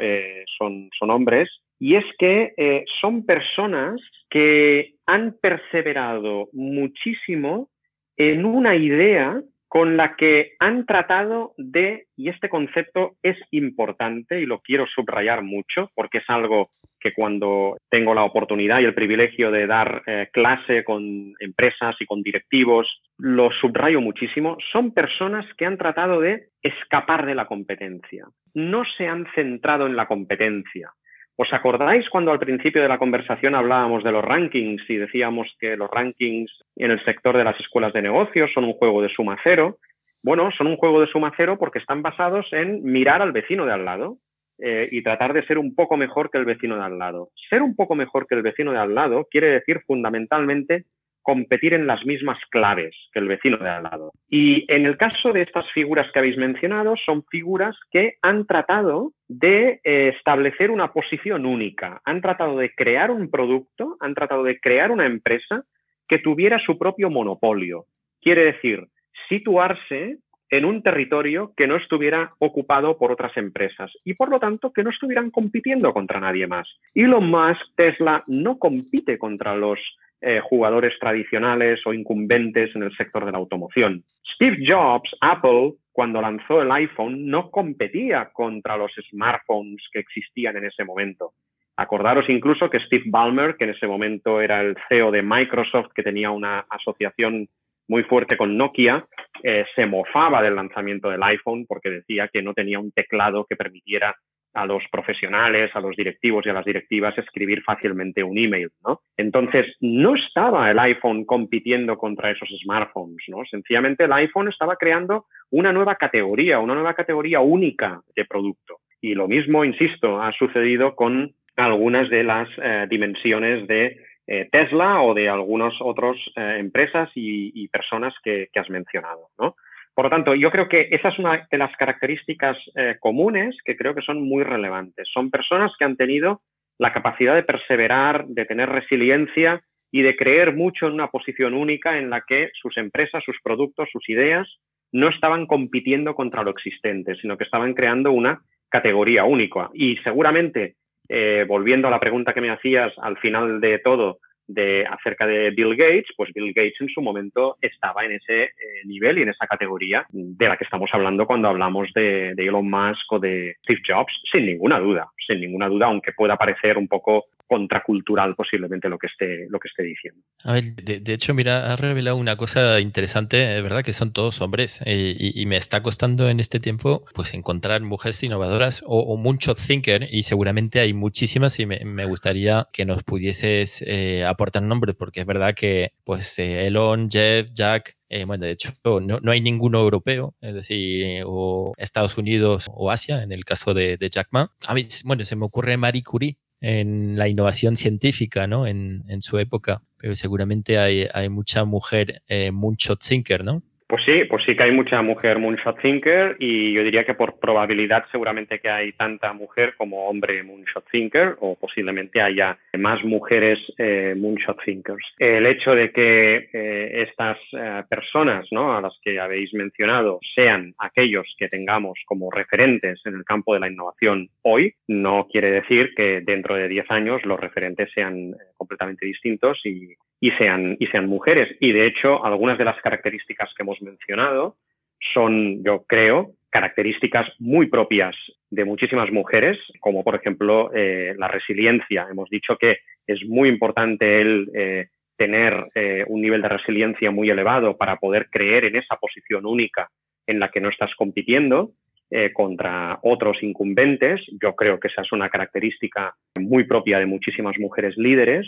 son, son hombres. Y es que son personas que han perseverado muchísimo en una idea con la que han tratado de, y este concepto es importante y lo quiero subrayar mucho porque es algo que cuando tengo la oportunidad y el privilegio de dar eh, clase con empresas y con directivos, lo subrayo muchísimo, son personas que han tratado de escapar de la competencia. No se han centrado en la competencia, ¿Os acordáis cuando al principio de la conversación hablábamos de los rankings y decíamos que los rankings en el sector de las escuelas de negocios son un juego de suma cero? Bueno, son un juego de suma cero porque están basados en mirar al vecino de al lado eh, y tratar de ser un poco mejor que el vecino de al lado. Ser un poco mejor que el vecino de al lado quiere decir fundamentalmente competir en las mismas claves que el vecino de al lado. Y en el caso de estas figuras que habéis mencionado, son figuras que han tratado de eh, establecer una posición única, han tratado de crear un producto, han tratado de crear una empresa que tuviera su propio monopolio. Quiere decir, situarse en un territorio que no estuviera ocupado por otras empresas y por lo tanto que no estuvieran compitiendo contra nadie más. Elon Musk, Tesla, no compite contra los eh, jugadores tradicionales o incumbentes en el sector de la automoción. Steve Jobs, Apple, cuando lanzó el iPhone, no competía contra los smartphones que existían en ese momento. Acordaros incluso que Steve Ballmer, que en ese momento era el CEO de Microsoft, que tenía una asociación muy fuerte con Nokia, eh, se mofaba del lanzamiento del iPhone porque decía que no tenía un teclado que permitiera a los profesionales, a los directivos y a las directivas escribir fácilmente un email, ¿no? Entonces, no estaba el iPhone compitiendo contra esos smartphones, ¿no? Sencillamente el iPhone estaba creando una nueva categoría, una nueva categoría única de producto. Y lo mismo, insisto, ha sucedido con algunas de las eh, dimensiones de eh, Tesla o de algunas otras eh, empresas y, personas que, que has mencionado, ¿no? Por lo tanto, yo creo que esa es una de las características eh, comunes que creo que son muy relevantes. Son personas que han tenido la capacidad de perseverar, de tener resiliencia y de creer mucho en una posición única en la que sus empresas, sus productos, sus ideas no estaban compitiendo contra lo existente, sino que estaban creando una categoría única. Y seguramente, eh, volviendo a la pregunta que me hacías al final de todo, de, acerca de Bill Gates, pues Bill Gates en su momento estaba en ese eh, nivel y en esa categoría de la que estamos hablando cuando hablamos de, de Elon Musk o de Steve Jobs, sin ninguna duda, sin ninguna duda, aunque pueda parecer un poco contracultural posiblemente lo que esté, lo que esté diciendo. A ver, de, hecho, mira, ha revelado una cosa interesante, es verdad que son todos hombres eh, y, me está costando en este tiempo pues encontrar mujeres innovadoras o, mucho thinker y seguramente hay muchísimas y me, gustaría que nos pudieses eh, aportar nombres porque es verdad que pues eh, Elon, Jeff, Jack, bueno, de hecho, no, no, hay ninguno europeo, es decir, o Estados Unidos o Asia, en el caso de, de Jack Ma. A mí, bueno, se me ocurre Marie Curie, en la innovación científica, ¿no? En, en su época, pero seguramente hay, hay mucha mujer, eh, mucho thinker, ¿no? Pues sí, pues sí que hay mucha mujer moonshot thinker y yo diría que por probabilidad seguramente que hay tanta mujer como hombre moonshot thinker o posiblemente haya más mujeres eh, moonshot thinkers. El hecho de que eh, estas eh, personas ¿no? a las que habéis mencionado sean aquellos que tengamos como referentes en el campo de la innovación hoy no quiere decir que dentro de 10 años los referentes sean completamente distintos y, y sean, y sean mujeres. Y de hecho, algunas de las características que hemos mencionado son, yo creo, características muy propias de muchísimas mujeres, como por ejemplo eh, la resiliencia. Hemos dicho que es muy importante el eh, tener eh, un nivel de resiliencia muy elevado para poder creer en esa posición única en la que no estás compitiendo contra otros incumbentes. Yo creo que esa es una característica muy propia de muchísimas mujeres líderes.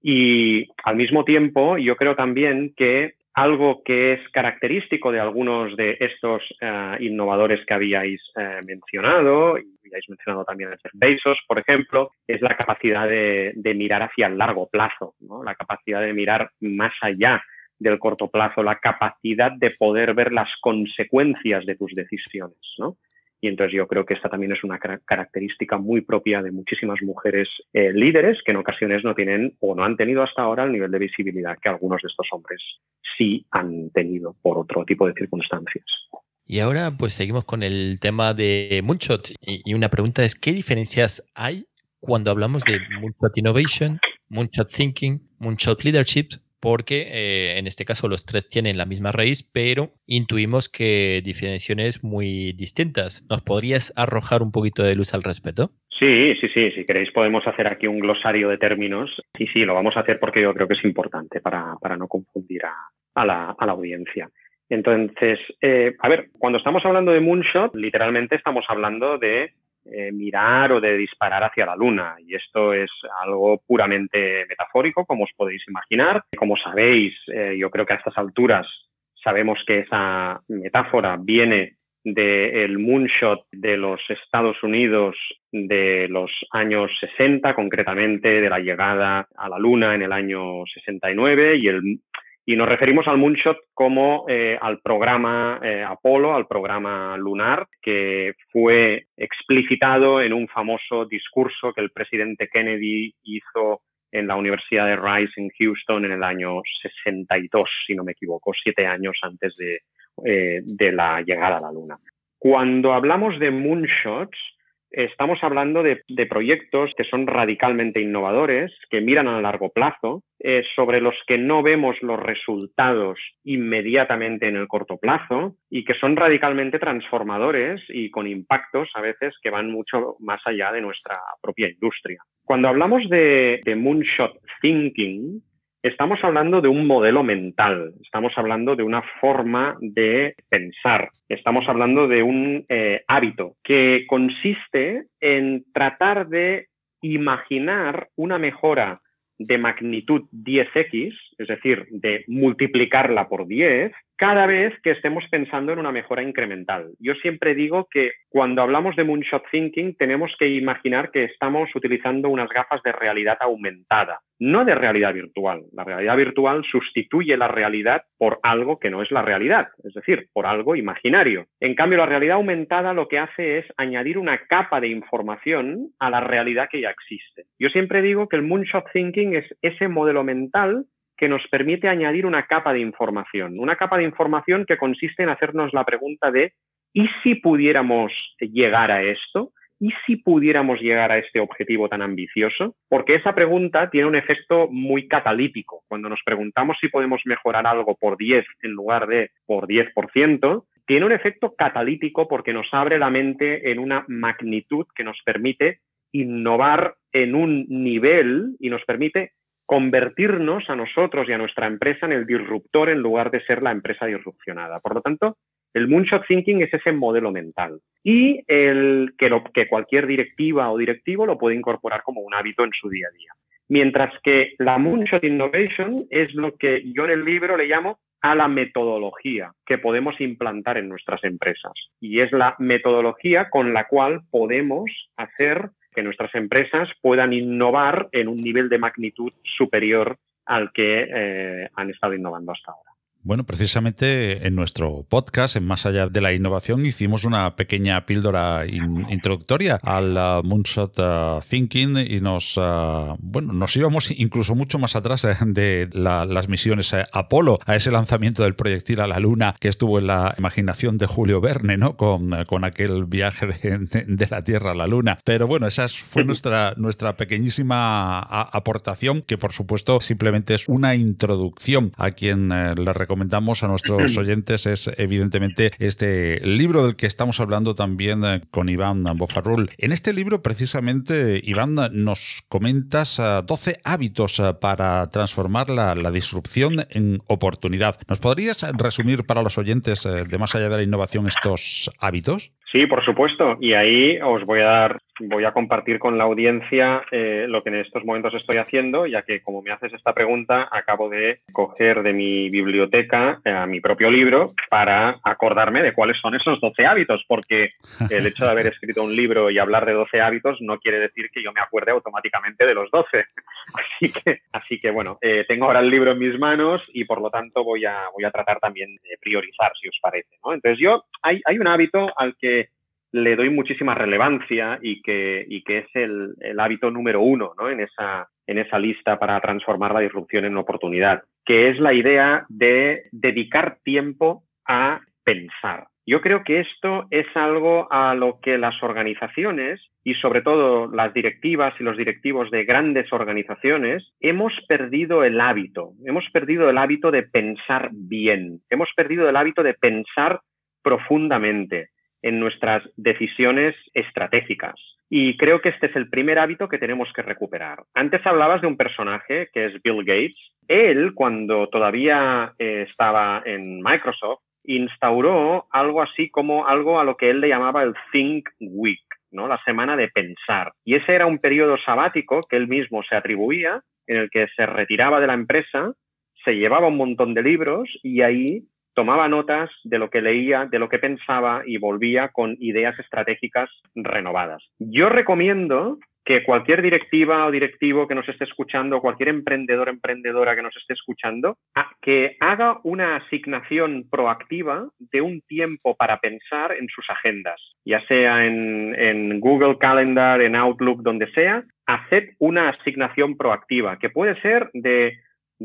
Y al mismo tiempo, yo creo también que algo que es característico de algunos de estos eh, innovadores que habíais eh, mencionado, y habéis mencionado también a Bezos, por ejemplo, es la capacidad de, mirar hacia el largo plazo, la capacidad de mirar más allá del corto plazo, la capacidad de poder ver las consecuencias de tus decisiones. ¿no? Y entonces yo creo que esta también es una característica muy propia de muchísimas mujeres eh, líderes que en ocasiones no tienen o no han tenido hasta ahora el nivel de visibilidad que algunos de estos hombres sí han tenido por otro tipo de circunstancias. Y ahora pues seguimos con el tema de Moonshot y una pregunta es, ¿qué diferencias hay cuando hablamos de Moonshot Innovation, Moonshot Thinking, Moonshot Leadership porque eh, en este caso los tres tienen la misma raíz, pero intuimos que definiciones muy distintas. ¿Nos podrías arrojar un poquito de luz al respecto? Sí, sí, sí. Si queréis podemos hacer aquí un glosario de términos. Sí, sí, lo vamos a hacer porque yo creo que es importante para, no confundir a, la, audiencia. Entonces, eh, a ver, cuando estamos hablando de moonshot, literalmente estamos hablando de eh, mirar o de disparar hacia la luna. Y esto es algo puramente metafórico, como os podéis imaginar. Como sabéis, eh, yo creo que a estas alturas sabemos que esa metáfora viene del moonshot de los Estados Unidos de los años 60, concretamente de la llegada a la Luna en el año 69 y el y nos referimos al Moonshot como eh, al programa eh, Apolo, al programa lunar, que fue explicitado en un famoso discurso que el presidente Kennedy hizo en la Universidad de Rice en Houston en el año 62, si no me equivoco, siete años antes de, eh, de la llegada a la Luna. Cuando hablamos de moonshots, estamos hablando de, proyectos que son radicalmente innovadores, que miran a largo plazo, eh, sobre los que no vemos los resultados inmediatamente en el corto plazo y que son radicalmente transformadores y con impactos a veces que van mucho más allá de nuestra propia industria. Cuando hablamos de moonshot thinking, Estamos hablando de un modelo mental, estamos hablando de una forma de pensar, estamos hablando de un eh, hábito que consiste en tratar de imaginar una mejora de magnitud 10x, es decir, de multiplicarla por 10, cada vez que estemos pensando en una mejora incremental. Yo siempre digo que cuando hablamos de moonshot thinking tenemos que imaginar que estamos utilizando unas gafas de realidad aumentada, no de realidad virtual. La realidad virtual sustituye la realidad por algo que no es la realidad, es decir, por algo imaginario. En cambio, la realidad aumentada lo que hace es añadir una capa de información a la realidad que ya existe. Yo siempre digo que el moonshot thinking es ese modelo mental que nos permite añadir una capa de información, una capa de información que consiste en hacernos la pregunta de ¿y si pudiéramos llegar a esto? ¿Y si pudiéramos llegar a este objetivo tan ambicioso? Porque esa pregunta tiene un efecto muy catalítico. Cuando nos preguntamos si podemos mejorar algo por 10 en lugar de por 10%, tiene un efecto catalítico porque nos abre la mente en una magnitud que nos permite innovar en un nivel y nos permite convertirnos a nosotros y a nuestra empresa en el disruptor en lugar de ser la empresa disrupcionada. Por lo tanto, el moonshot thinking es ese modelo mental y el que, cualquier directiva o directivo lo puede incorporar como un hábito en su día a día. Mientras que la moonshot innovation es lo que yo en el libro le llamo a la metodología que podemos implantar en nuestras empresas. Y es la metodología con la cual podemos hacer que nuestras empresas puedan innovar en un nivel de magnitud superior al que eh, han estado innovando hasta ahora. Bueno, precisamente en nuestro podcast, en Más allá de la innovación, hicimos una pequeña píldora introductoria al uh, Moonshot uh, Thinking y nos, uh, bueno, nos íbamos incluso mucho más atrás eh, de las misiones eh, Apolo, a ese lanzamiento del proyectil a la Luna que estuvo en la imaginación de Julio Verne, ¿no? Con, eh, con aquel viaje de, la Tierra a la Luna. Pero bueno, esa fue nuestra, nuestra pequeñísima aportación, que por supuesto simplemente es una introducción a quien le recomiendo comentamos a nuestros oyentes es evidentemente este libro del que estamos hablando también eh, con Iván Bofarrul. En este libro precisamente, Iván, nos comentas 12 eh, hábitos eh, para transformar la, disrupción en oportunidad. ¿Nos podrías resumir para los oyentes de más allá de la innovación estos hábitos? Sí, por supuesto. Y ahí os voy a dar voy a compartir con la audiencia eh, lo que en estos momentos estoy haciendo, ya que como me haces esta pregunta, acabo de coger de mi biblioteca eh, mi propio libro para acordarme de cuáles son esos 12 hábitos, porque el hecho de haber escrito un libro y hablar de 12 hábitos no quiere decir que yo me acuerde automáticamente de los 12. Así que, así que bueno, eh, tengo ahora el libro en mis manos y por lo tanto voy a, voy a tratar también de priorizar, si os parece. ¿no? Entonces yo, hay, hay un hábito al que le doy muchísima relevancia y que, y que es el, hábito número uno ¿no? en, esa, en esa lista para transformar la disrupción en oportunidad, que es la idea de dedicar tiempo a pensar. Yo creo que esto es algo a lo que las organizaciones y sobre todo las directivas y los directivos de grandes organizaciones hemos perdido el hábito, hemos perdido el hábito de pensar bien, hemos perdido el hábito de pensar profundamente en nuestras decisiones estratégicas. Y creo que este es el primer hábito que tenemos que recuperar. Antes hablabas de un personaje que es Bill Gates. Él, cuando todavía eh, estaba en Microsoft, instauró algo así como algo a lo que él le llamaba el Think Week, ¿no? La semana de pensar. Y ese era un periodo sabático que él mismo se atribuía, en el que se retiraba de la empresa, se llevaba un montón de libros y ahí tomaba notas de lo que leía, de lo que pensaba y volvía con ideas estratégicas renovadas. Yo recomiendo que cualquier directiva o directivo que nos esté escuchando, cualquier emprendedor emprendedora que nos esté escuchando, que haga una asignación proactiva de un tiempo para pensar en sus agendas, ya sea en, en Google Calendar, en Outlook, donde sea, haced una asignación proactiva, que puede ser de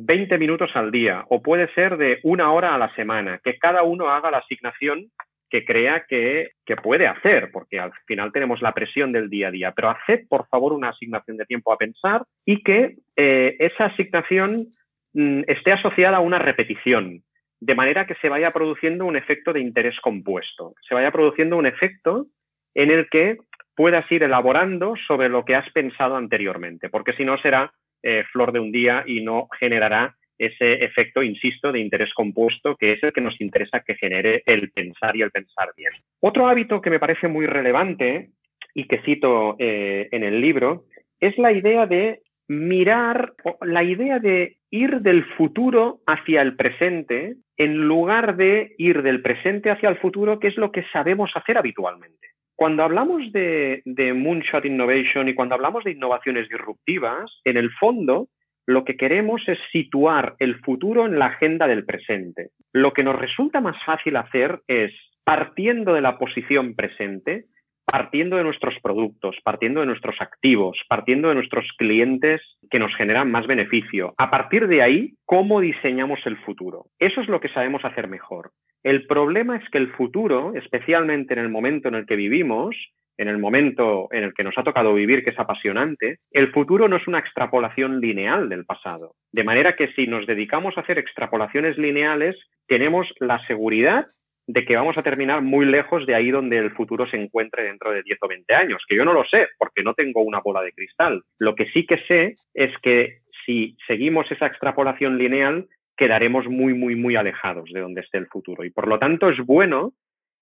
20 minutos al día o puede ser de una hora a la semana, que cada uno haga la asignación que crea que, puede hacer, porque al final tenemos la presión del día a día. Pero haced, por favor, una asignación de tiempo a pensar y que eh, esa asignación mm, esté asociada a una repetición, de manera que se vaya produciendo un efecto de interés compuesto, se vaya produciendo un efecto en el que puedas ir elaborando sobre lo que has pensado anteriormente, porque si no será eh, flor de un día y no generará ese efecto, insisto, de interés compuesto, que es el que nos interesa que genere el pensar y el pensar bien. Otro hábito que me parece muy relevante y que cito eh, en el libro es la idea de mirar, la idea de ir del futuro hacia el presente en lugar de ir del presente hacia el futuro, que es lo que sabemos hacer habitualmente. Cuando hablamos de, Moonshot Innovation y cuando hablamos de innovaciones disruptivas, en el fondo lo que queremos es situar el futuro en la agenda del presente. Lo que nos resulta más fácil hacer es, partiendo de la posición presente, partiendo de nuestros productos, partiendo de nuestros activos, partiendo de nuestros clientes que nos generan más beneficio. A partir de ahí, ¿cómo diseñamos el futuro? Eso es lo que sabemos hacer mejor. El problema es que el futuro, especialmente en el momento en el que vivimos, en el momento en el que nos ha tocado vivir, que es apasionante, el futuro no es una extrapolación lineal del pasado. De manera que si nos dedicamos a hacer extrapolaciones lineales, tenemos la seguridad de que vamos a terminar muy lejos de ahí donde el futuro se encuentre dentro de 10 o 20 años, que yo no lo sé porque no tengo una bola de cristal. Lo que sí que sé es que si seguimos esa extrapolación lineal, quedaremos muy, muy, muy alejados de donde esté el futuro. Y por lo tanto es bueno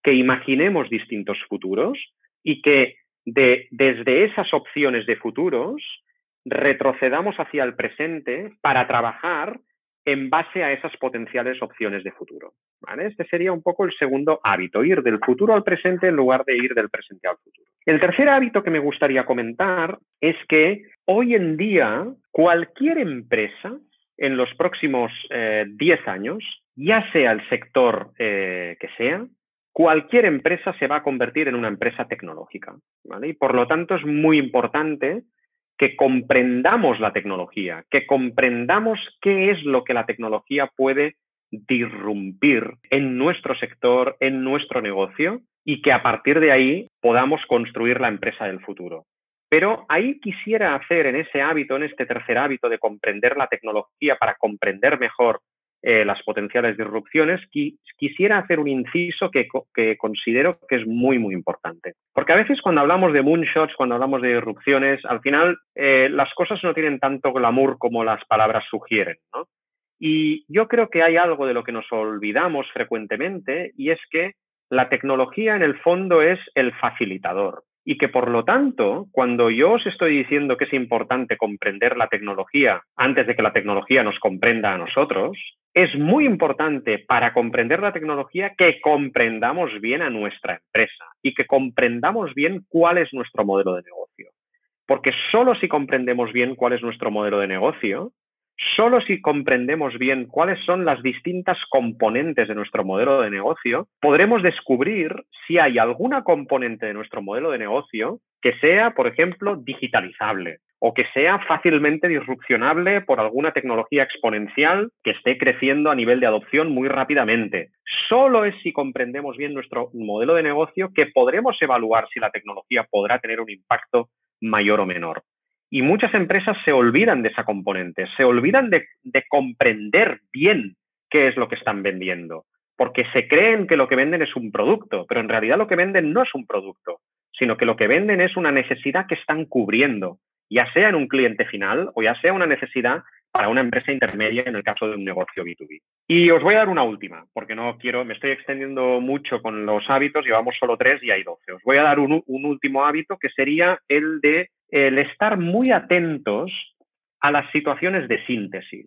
que imaginemos distintos futuros y que de, desde esas opciones de futuros retrocedamos hacia el presente para trabajar en base a esas potenciales opciones de futuro. Este sería un poco el segundo hábito, ir del futuro al presente en lugar de ir del presente al futuro. El tercer hábito que me gustaría comentar es que hoy en día cualquier empresa en los próximos 10 eh, años ya sea el sector eh, que sea, cualquier empresa se va a convertir en una empresa tecnológica. Y por lo tanto es muy importante que comprendamos la tecnología, que comprendamos qué es lo que la tecnología puede disrumpir en nuestro sector, en nuestro negocio, y que a partir de ahí podamos construir la empresa del futuro. Pero ahí quisiera hacer en ese hábito, en este tercer hábito de comprender la tecnología para comprender mejor eh, las potenciales disrupciones, quisiera hacer un inciso que, considero que es muy, muy importante. Porque a veces cuando hablamos de moonshots, cuando hablamos de disrupciones, al final eh, las cosas no tienen tanto glamour como las palabras sugieren. Y yo creo que hay algo de lo que nos olvidamos frecuentemente y es que la tecnología en el fondo es el facilitador y que por lo tanto, cuando yo os estoy diciendo que es importante comprender la tecnología antes de que la tecnología nos comprenda a nosotros, es muy importante para comprender la tecnología que comprendamos bien a nuestra empresa y que comprendamos bien cuál es nuestro modelo de negocio. Porque solo si comprendemos bien cuál es nuestro modelo de negocio, Solo si comprendemos bien cuáles son las distintas componentes de nuestro modelo de negocio, podremos descubrir si hay alguna componente de nuestro modelo de negocio que sea, por ejemplo, digitalizable o que sea fácilmente disrupcionable por alguna tecnología exponencial que esté creciendo a nivel de adopción muy rápidamente. Solo es si comprendemos bien nuestro modelo de negocio que podremos evaluar si la tecnología podrá tener un impacto mayor o menor. Y muchas empresas se olvidan de esa componente, se olvidan de, comprender bien qué es lo que están vendiendo, porque se creen que lo que venden es un producto, pero en realidad lo que venden no es un producto, sino que lo que venden es una necesidad que están cubriendo, ya sea en un cliente final o ya sea una necesidad para una empresa intermedia en el caso de un negocio B2B. Y os voy a dar una última, porque no quiero, me estoy extendiendo mucho con los hábitos, llevamos solo tres y hay doce. Os voy a dar un, último hábito que sería el de el estar muy atentos a las situaciones de síntesis.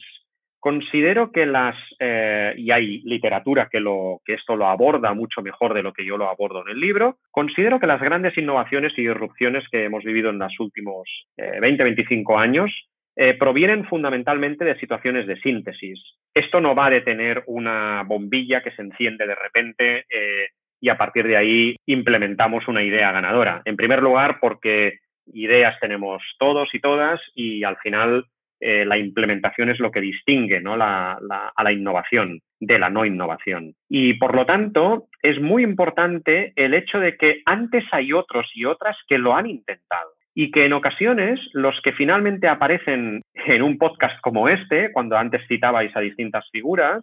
Considero que las, eh, y hay literatura que, lo, que esto lo aborda mucho mejor de lo que yo lo abordo en el libro, considero que las grandes innovaciones y disrupciones que hemos vivido en los últimos 20, eh, 25 años eh, provienen fundamentalmente de situaciones de síntesis. Esto no va de tener una bombilla que se enciende de repente eh, y a partir de ahí implementamos una idea ganadora. En primer lugar, porque ideas tenemos todos y todas y al final eh, la implementación es lo que distingue a la innovación de la no innovación. Y por lo tanto, es muy importante el hecho de que antes hay otros y otras que lo han intentado y que en ocasiones los que finalmente aparecen en un podcast como este, cuando antes citabais a distintas figuras,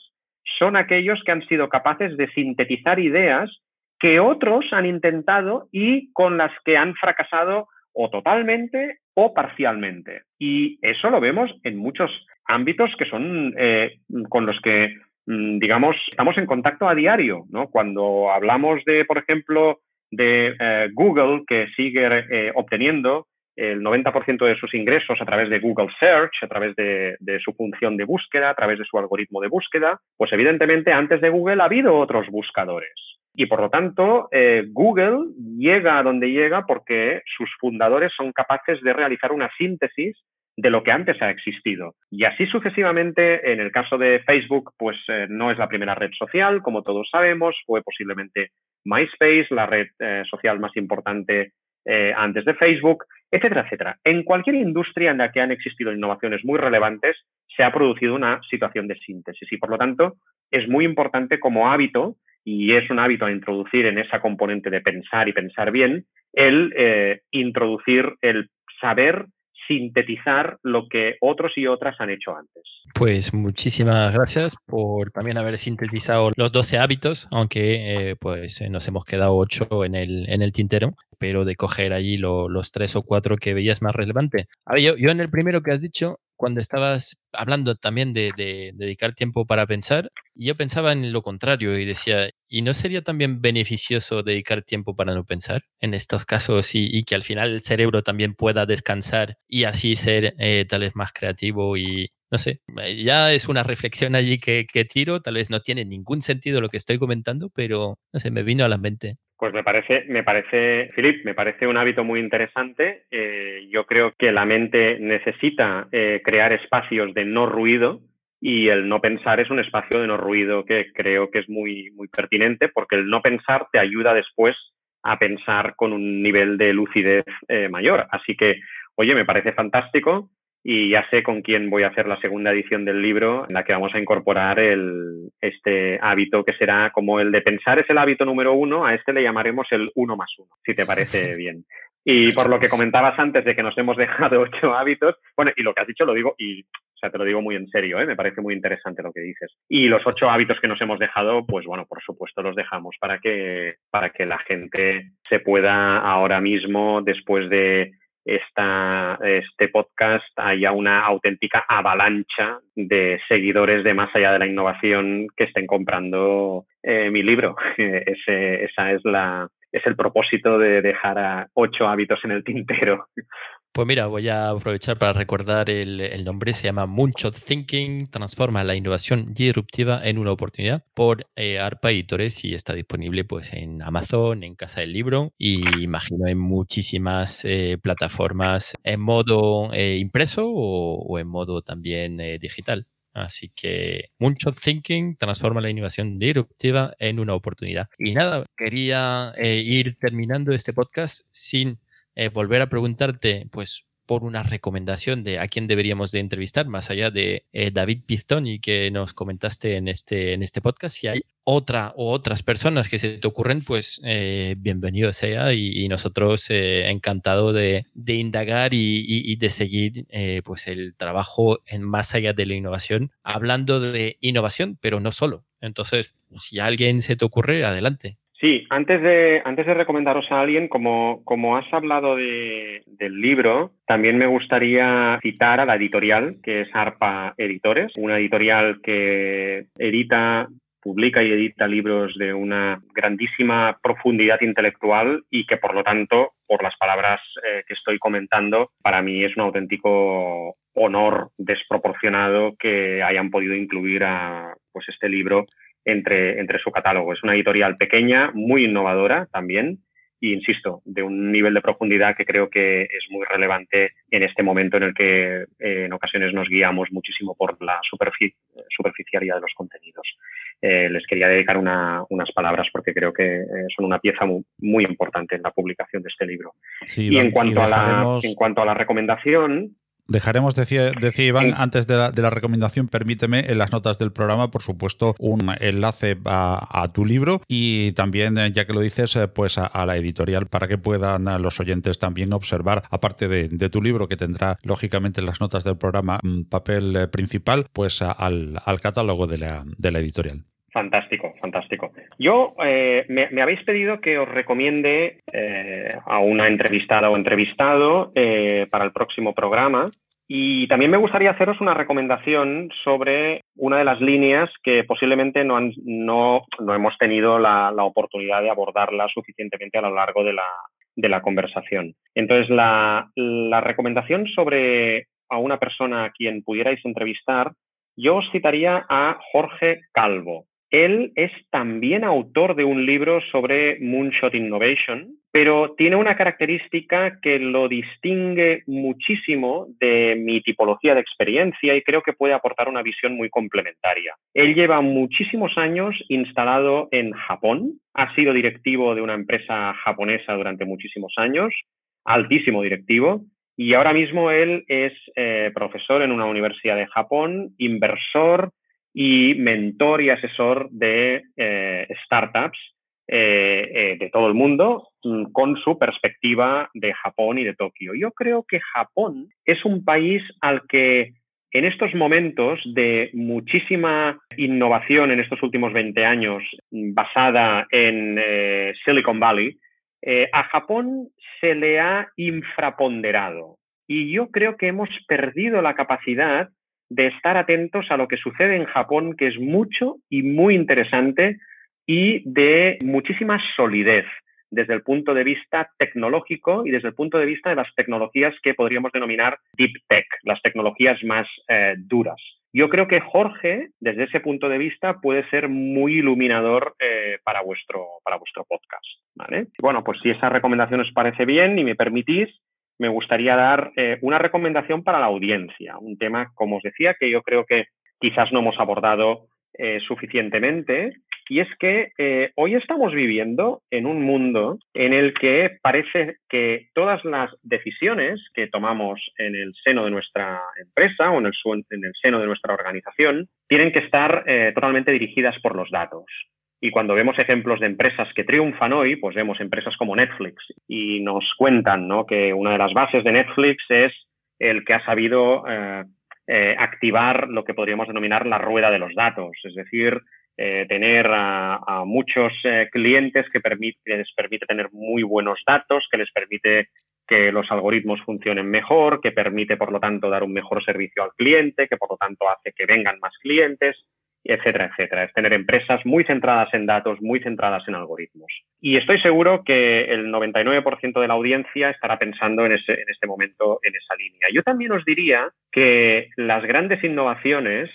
son aquellos que han sido capaces de sintetizar ideas que otros han intentado y con las que han fracasado o totalmente o parcialmente. Y eso lo vemos en muchos ámbitos que son eh, con los que, mm, digamos, estamos en contacto a diario, ¿no? Cuando hablamos de, por ejemplo, de eh, Google, que sigue eh, obteniendo el 90% de sus ingresos a través de Google Search, a través de, su función de búsqueda, a través de su algoritmo de búsqueda, pues evidentemente antes de Google ha habido otros buscadores. Y por lo tanto, eh, Google llega a donde llega porque sus fundadores son capaces de realizar una síntesis de lo que antes ha existido. Y así sucesivamente, en el caso de Facebook, pues no es la primera red social, como todos sabemos, fue posiblemente MySpace, la red eh, social más importante eh, antes de Facebook, etcétera, etcétera. En cualquier industria en la que han existido innovaciones muy relevantes, se ha producido una situación de síntesis y, por lo tanto, es muy importante como hábito, y es un hábito a introducir en esa componente de pensar y pensar bien, el eh, introducir el saber sintetizar lo que otros y otras han hecho antes. Pues muchísimas gracias por también haber sintetizado los 12 hábitos, aunque eh, pues eh, nos hemos quedado 8 en el, en el tintero, pero de coger allí los 3 o 4 que veías más relevante. A ver, yo, yo en el primero que has dicho, cuando estabas hablando también de, dedicar tiempo para pensar, yo pensaba en lo contrario y decía, ¿y no sería también beneficioso dedicar tiempo para no pensar en estos casos y, que al final el cerebro también pueda descansar y así ser eh, tal vez más creativo y, no sé, eh, ya es una reflexión allí que, que, tiro, tal vez no tiene ningún sentido lo que estoy comentando, pero no sé, me vino a la mente. Pues me parece, me parece, Filip, me parece un hábito muy interesante. Eh, yo creo que la mente necesita eh, crear espacios de no ruido y el no pensar es un espacio de no ruido que creo que es muy, muy pertinente porque el no pensar te ayuda después a pensar con un nivel de lucidez eh, mayor. Así que, oye, me parece fantástico y ya sé con quién voy a hacer la segunda edición del libro en la que vamos a incorporar el, este hábito que será como el de pensar es el hábito número uno, a este le llamaremos el uno más uno, si te parece bien. Y por lo que comentabas antes de que nos hemos dejado ocho hábitos, bueno, y lo que has dicho lo digo y o sea, te lo digo muy en serio, ¿eh? me parece muy interesante lo que dices. Y los ocho hábitos que nos hemos dejado, pues bueno, por supuesto los dejamos para que, para que la gente se pueda ahora mismo, después de esta, este podcast haya una auténtica avalancha de seguidores de Más allá de la innovación que estén comprando eh, mi libro. Ese, esa es la, es el propósito de dejar a ocho hábitos en el tintero. Pues mira, voy a aprovechar para recordar el, nombre, se llama Moonshot Thinking, transforma la innovación disruptiva en una oportunidad por eh, ARPA Editores y está disponible pues en Amazon, en Casa del Libro y imagino en muchísimas eh, plataformas en modo eh, impreso o, en modo también digital. Así que Moonshot Thinking transforma la innovación disruptiva en una oportunidad. Y nada, quería ir terminando este podcast sin eh, volver a preguntarte, pues, por una recomendación de a quién deberíamos de entrevistar, más allá de eh, David Piztoni que nos comentaste en este, en este podcast. Si hay otra o otras personas que se te ocurren, pues eh, bienvenido sea y, nosotros encantado de, indagar y, de seguir pues el trabajo en más allá de la innovación, hablando de innovación, pero no solo. Entonces, si alguien se te ocurre, adelante. Sí, antes de, antes de recomendaros a alguien, como, como has hablado de, del libro, también me gustaría citar a la editorial, que es ARPA Editores, una editorial que edita publica y edita libros de una grandísima profundidad intelectual y que por lo tanto, por las palabras eh, que estoy comentando, para mí es un auténtico honor desproporcionado que hayan podido incluir a pues, este libro entre, entre su catálogo. Es una editorial pequeña, muy innovadora también, y insisto, de un nivel de profundidad que creo que es muy relevante en este momento en el que eh, en ocasiones nos guiamos muchísimo por la superficialidad de los contenidos. Eh, les quería dedicar unas palabras porque creo que eh, son una pieza muy, importante en la publicación de este libro. y en cuanto, a la, en cuanto a la recomendación, Dejaremos, decía, decía Iván, antes de la, recomendación, permíteme en las notas del programa, por supuesto, un enlace a, tu libro y también, eh, ya que lo dices, eh, pues a, la editorial para que puedan eh, los oyentes también observar, aparte de, tu libro, que tendrá lógicamente en las notas del programa un papel principal, pues al, catálogo de la, de la editorial. Fantástico, fantástico. Yo me, habéis pedido que os recomiende a una entrevistada o entrevistado para el próximo programa. Y también me gustaría haceros una recomendación sobre una de las líneas que posiblemente no, no, hemos tenido la, oportunidad de abordarla suficientemente a lo largo de la, conversación. Entonces, la, la recomendación sobre a una persona a quien pudierais entrevistar, yo os citaría a Jorge Calvo. Él es también autor de un libro sobre Moonshot Innovation, pero tiene una característica que lo distingue muchísimo de mi tipología de experiencia y creo que puede aportar una visión muy complementaria. Él lleva muchísimos años instalado en Japón, ha sido directivo de una empresa japonesa durante muchísimos años, altísimo directivo, y ahora mismo él es eh, profesor en una universidad de Japón, inversor, y mentor y asesor de eh, startups eh, eh, de todo el mundo mm, con su perspectiva de Japón y de Tokio. Yo creo que Japón es un país al que en estos momentos de muchísima innovación en estos últimos 20 años basada en Silicon Valley, a Japón se le ha infraponderado. Y yo creo que hemos perdido la capacidad de estar atentos a lo que sucede en Japón, que es mucho y muy interesante y de muchísima solidez desde el punto de vista tecnológico y desde el punto de vista de las tecnologías que podríamos denominar deep tech, las tecnologías más eh, duras. Yo creo que Jorge, desde ese punto de vista, puede ser muy iluminador eh, para, vuestro, para vuestro podcast. ¿vale? Bueno, pues si esa recomendación os parece bien y me permitís, me gustaría dar eh, una recomendación para la audiencia, un tema, como os decía, que yo creo que quizás no hemos abordado eh, suficientemente. Y es que eh, hoy estamos viviendo en un mundo en el que parece que todas las decisiones que tomamos en el seno de nuestra empresa o en el, en el seno de nuestra organización tienen que estar totalmente dirigidas por los datos. Y cuando vemos ejemplos de empresas que triunfan hoy, pues vemos empresas como Netflix. Y nos cuentan ¿no? que una de las bases de Netflix es el que ha sabido eh, activar lo que podríamos denominar la rueda de los datos, es decir, eh, tener a, muchos eh, clientes que, les permite tener muy buenos datos, que les permite que los algoritmos funcionen mejor, que permite, por lo tanto, dar un mejor servicio al cliente, que por lo tanto hace que vengan más clientes etcétera, etcétera. Es tener empresas muy centradas en datos, muy centradas en algoritmos. Y estoy seguro que el 99% de la audiencia estará pensando en, este momento en esa línea. Yo también os diría que las grandes innovaciones,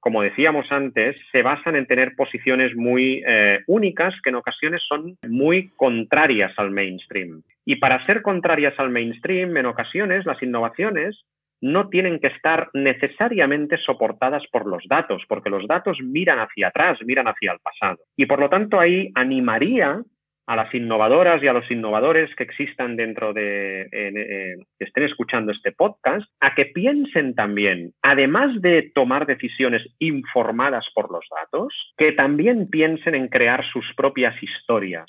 como decíamos antes, se basan en tener posiciones muy eh, únicas que en ocasiones son muy contrarias al mainstream. Y para ser contrarias al mainstream, en ocasiones las innovaciones no tienen que estar necesariamente soportadas por los datos, porque los datos miran hacia atrás, miran hacia el pasado. Y por lo tanto ahí animaría a las innovadoras y a los innovadores que existan dentro de, que estén escuchando este podcast, a que piensen también, además de tomar decisiones informadas por los datos, que también piensen en crear sus propias historias,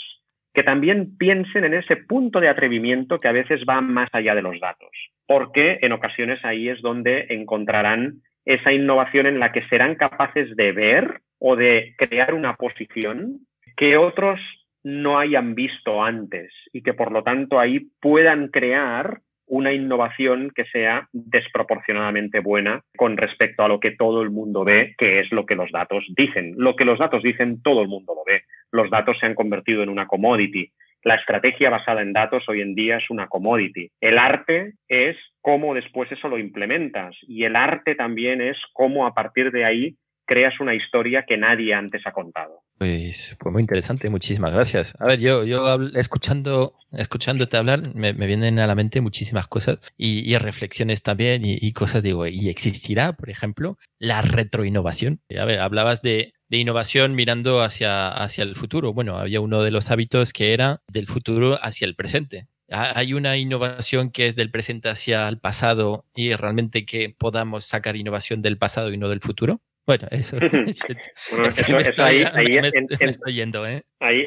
que también piensen en ese punto de atrevimiento que a veces va más allá de los datos porque en ocasiones ahí es donde encontrarán esa innovación en la que serán capaces de ver o de crear una posición que otros no hayan visto antes y que por lo tanto ahí puedan crear una innovación que sea desproporcionadamente buena con respecto a lo que todo el mundo ve, que es lo que los datos dicen. Lo que los datos dicen, todo el mundo lo ve. Los datos se han convertido en una commodity la estrategia basada en datos hoy en día es una commodity. El arte es cómo después eso lo implementas y el arte también es cómo a partir de ahí creas una historia que nadie antes ha contado. Pues, pues muy interesante, muchísimas gracias. A ver, yo, yo escuchando, escuchándote hablar, me, vienen a la mente muchísimas cosas y, reflexiones también y, y, cosas, digo, ¿y existirá, por ejemplo, la retroinnovación? A ver, hablabas de, de innovación mirando hacia, hacia el futuro. Bueno, había uno de los hábitos que era del futuro hacia el presente. Hay una innovación que es del presente hacia el pasado y realmente que podamos sacar innovación del pasado y no del futuro. Bueno, eso. ahí,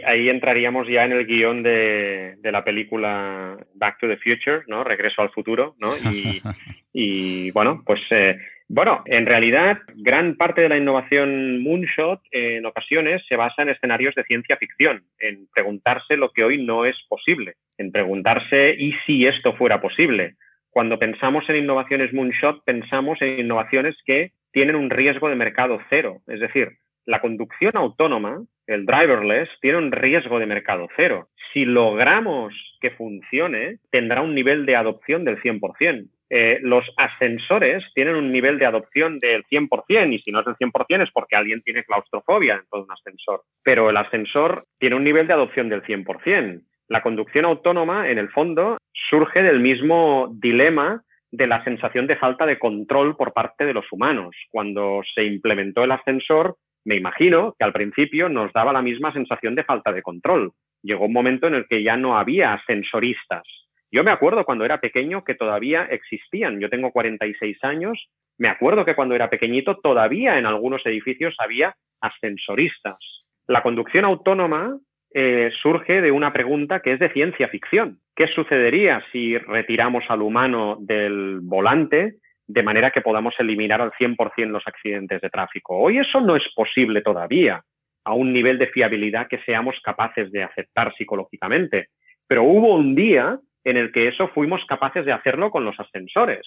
ahí, entraríamos ya en el guion de, la película Back to the Future, ¿no? Regreso al futuro, ¿no? Y, y bueno, pues eh, bueno, en realidad, gran parte de la innovación Moonshot en ocasiones se basa en escenarios de ciencia ficción, en preguntarse lo que hoy no es posible, en preguntarse y si esto fuera posible. Cuando pensamos en innovaciones Moonshot, pensamos en innovaciones que tienen un riesgo de mercado cero. Es decir, la conducción autónoma, el driverless, tiene un riesgo de mercado cero. Si logramos que funcione, tendrá un nivel de adopción del 100%. Eh, los ascensores tienen un nivel de adopción del 100% y si no es del 100% es porque alguien tiene claustrofobia en todo un ascensor. Pero el ascensor tiene un nivel de adopción del 100%. La conducción autónoma, en el fondo, surge del mismo dilema de la sensación de falta de control por parte de los humanos. Cuando se implementó el ascensor, me imagino que al principio nos daba la misma sensación de falta de control. Llegó un momento en el que ya no había ascensoristas, yo me acuerdo cuando era pequeño que todavía existían. Yo tengo 46 años. Me acuerdo que cuando era pequeñito todavía en algunos edificios había ascensoristas. La conducción autónoma eh, surge de una pregunta que es de ciencia ficción. ¿Qué sucedería si retiramos al humano del volante de manera que podamos eliminar al 100% los accidentes de tráfico? Hoy eso no es posible todavía a un nivel de fiabilidad que seamos capaces de aceptar psicológicamente. Pero hubo un día en el que eso fuimos capaces de hacerlo con los ascensores.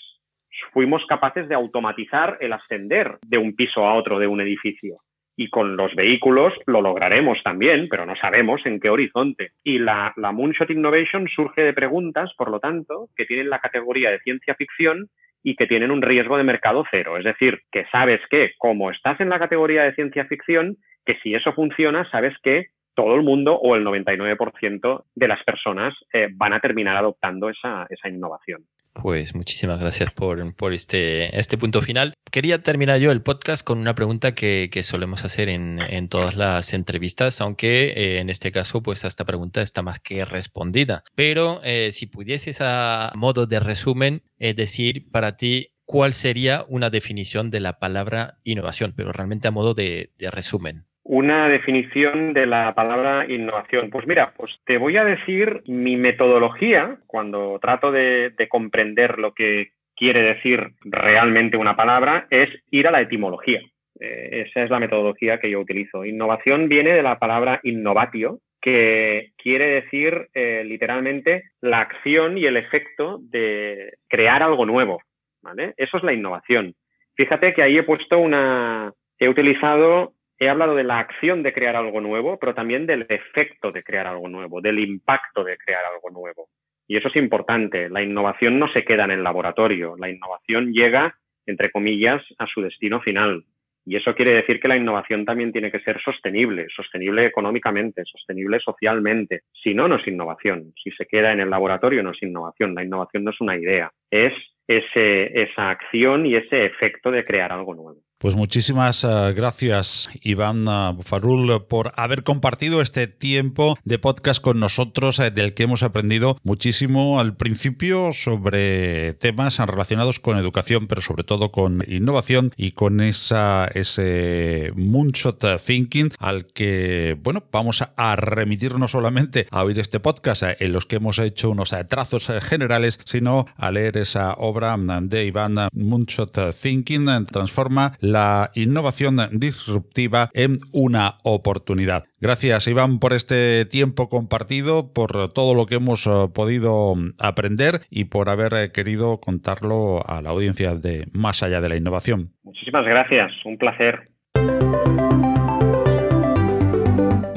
Fuimos capaces de automatizar el ascender de un piso a otro de un edificio. Y con los vehículos lo lograremos también, pero no sabemos en qué horizonte. Y la, Moonshot Innovation surge de preguntas, por lo tanto, que tienen la categoría de ciencia ficción y que tienen un riesgo de mercado cero. Es decir, que sabes que como estás en la categoría de ciencia ficción, que si eso funciona, sabes que todo el mundo o el 99% de las personas eh, van a terminar adoptando esa, innovación. Pues muchísimas gracias por, este, este punto final. Quería terminar yo el podcast con una pregunta que, solemos hacer en, todas las entrevistas, aunque eh, en este caso, pues esta pregunta está más que respondida. Pero eh, si pudieses a modo de resumen eh, decir para ti cuál sería una definición de la palabra innovación, pero realmente a modo de resumen una definición de la palabra innovación. Pues mira, pues te voy a decir mi metodología cuando trato de, comprender lo que quiere decir realmente una palabra, es ir a la etimología. Eh, esa es la metodología que yo utilizo. Innovación viene de la palabra innovatio, que quiere decir eh, literalmente la acción y el efecto de crear algo nuevo. ¿vale? Eso es la innovación. Fíjate que ahí he puesto una, he utilizado he hablado de la acción de crear algo nuevo, pero también del efecto de crear algo nuevo, del impacto de crear algo nuevo. Y eso es importante. La innovación no se queda en el laboratorio. La innovación llega, entre comillas, a su destino final. Y eso quiere decir que la innovación también tiene que ser sostenible, sostenible económicamente, sostenible socialmente. Si no, no es innovación. Si se queda en el laboratorio, no es innovación. La innovación no es una idea, es ese, esa acción y ese efecto de crear algo nuevo. Pues muchísimas eh, gracias, Iván eh, Bufarul, por haber compartido este tiempo de podcast con nosotros, eh, del que hemos aprendido muchísimo al principio sobre temas relacionados con educación, pero sobre todo con innovación y con esa, ese moonshot thinking al que, bueno, vamos a remitir no solamente a oír este podcast en los que hemos hecho unos trazos generales, sino a leer esa obra de Iván Moonshot Thinking, Transforma la innovación disruptiva en una oportunidad. Gracias Iván por este tiempo compartido, por todo lo que hemos eh, podido aprender y por haber eh, querido contarlo a la audiencia de Más allá de la innovación. Muchísimas gracias, un placer.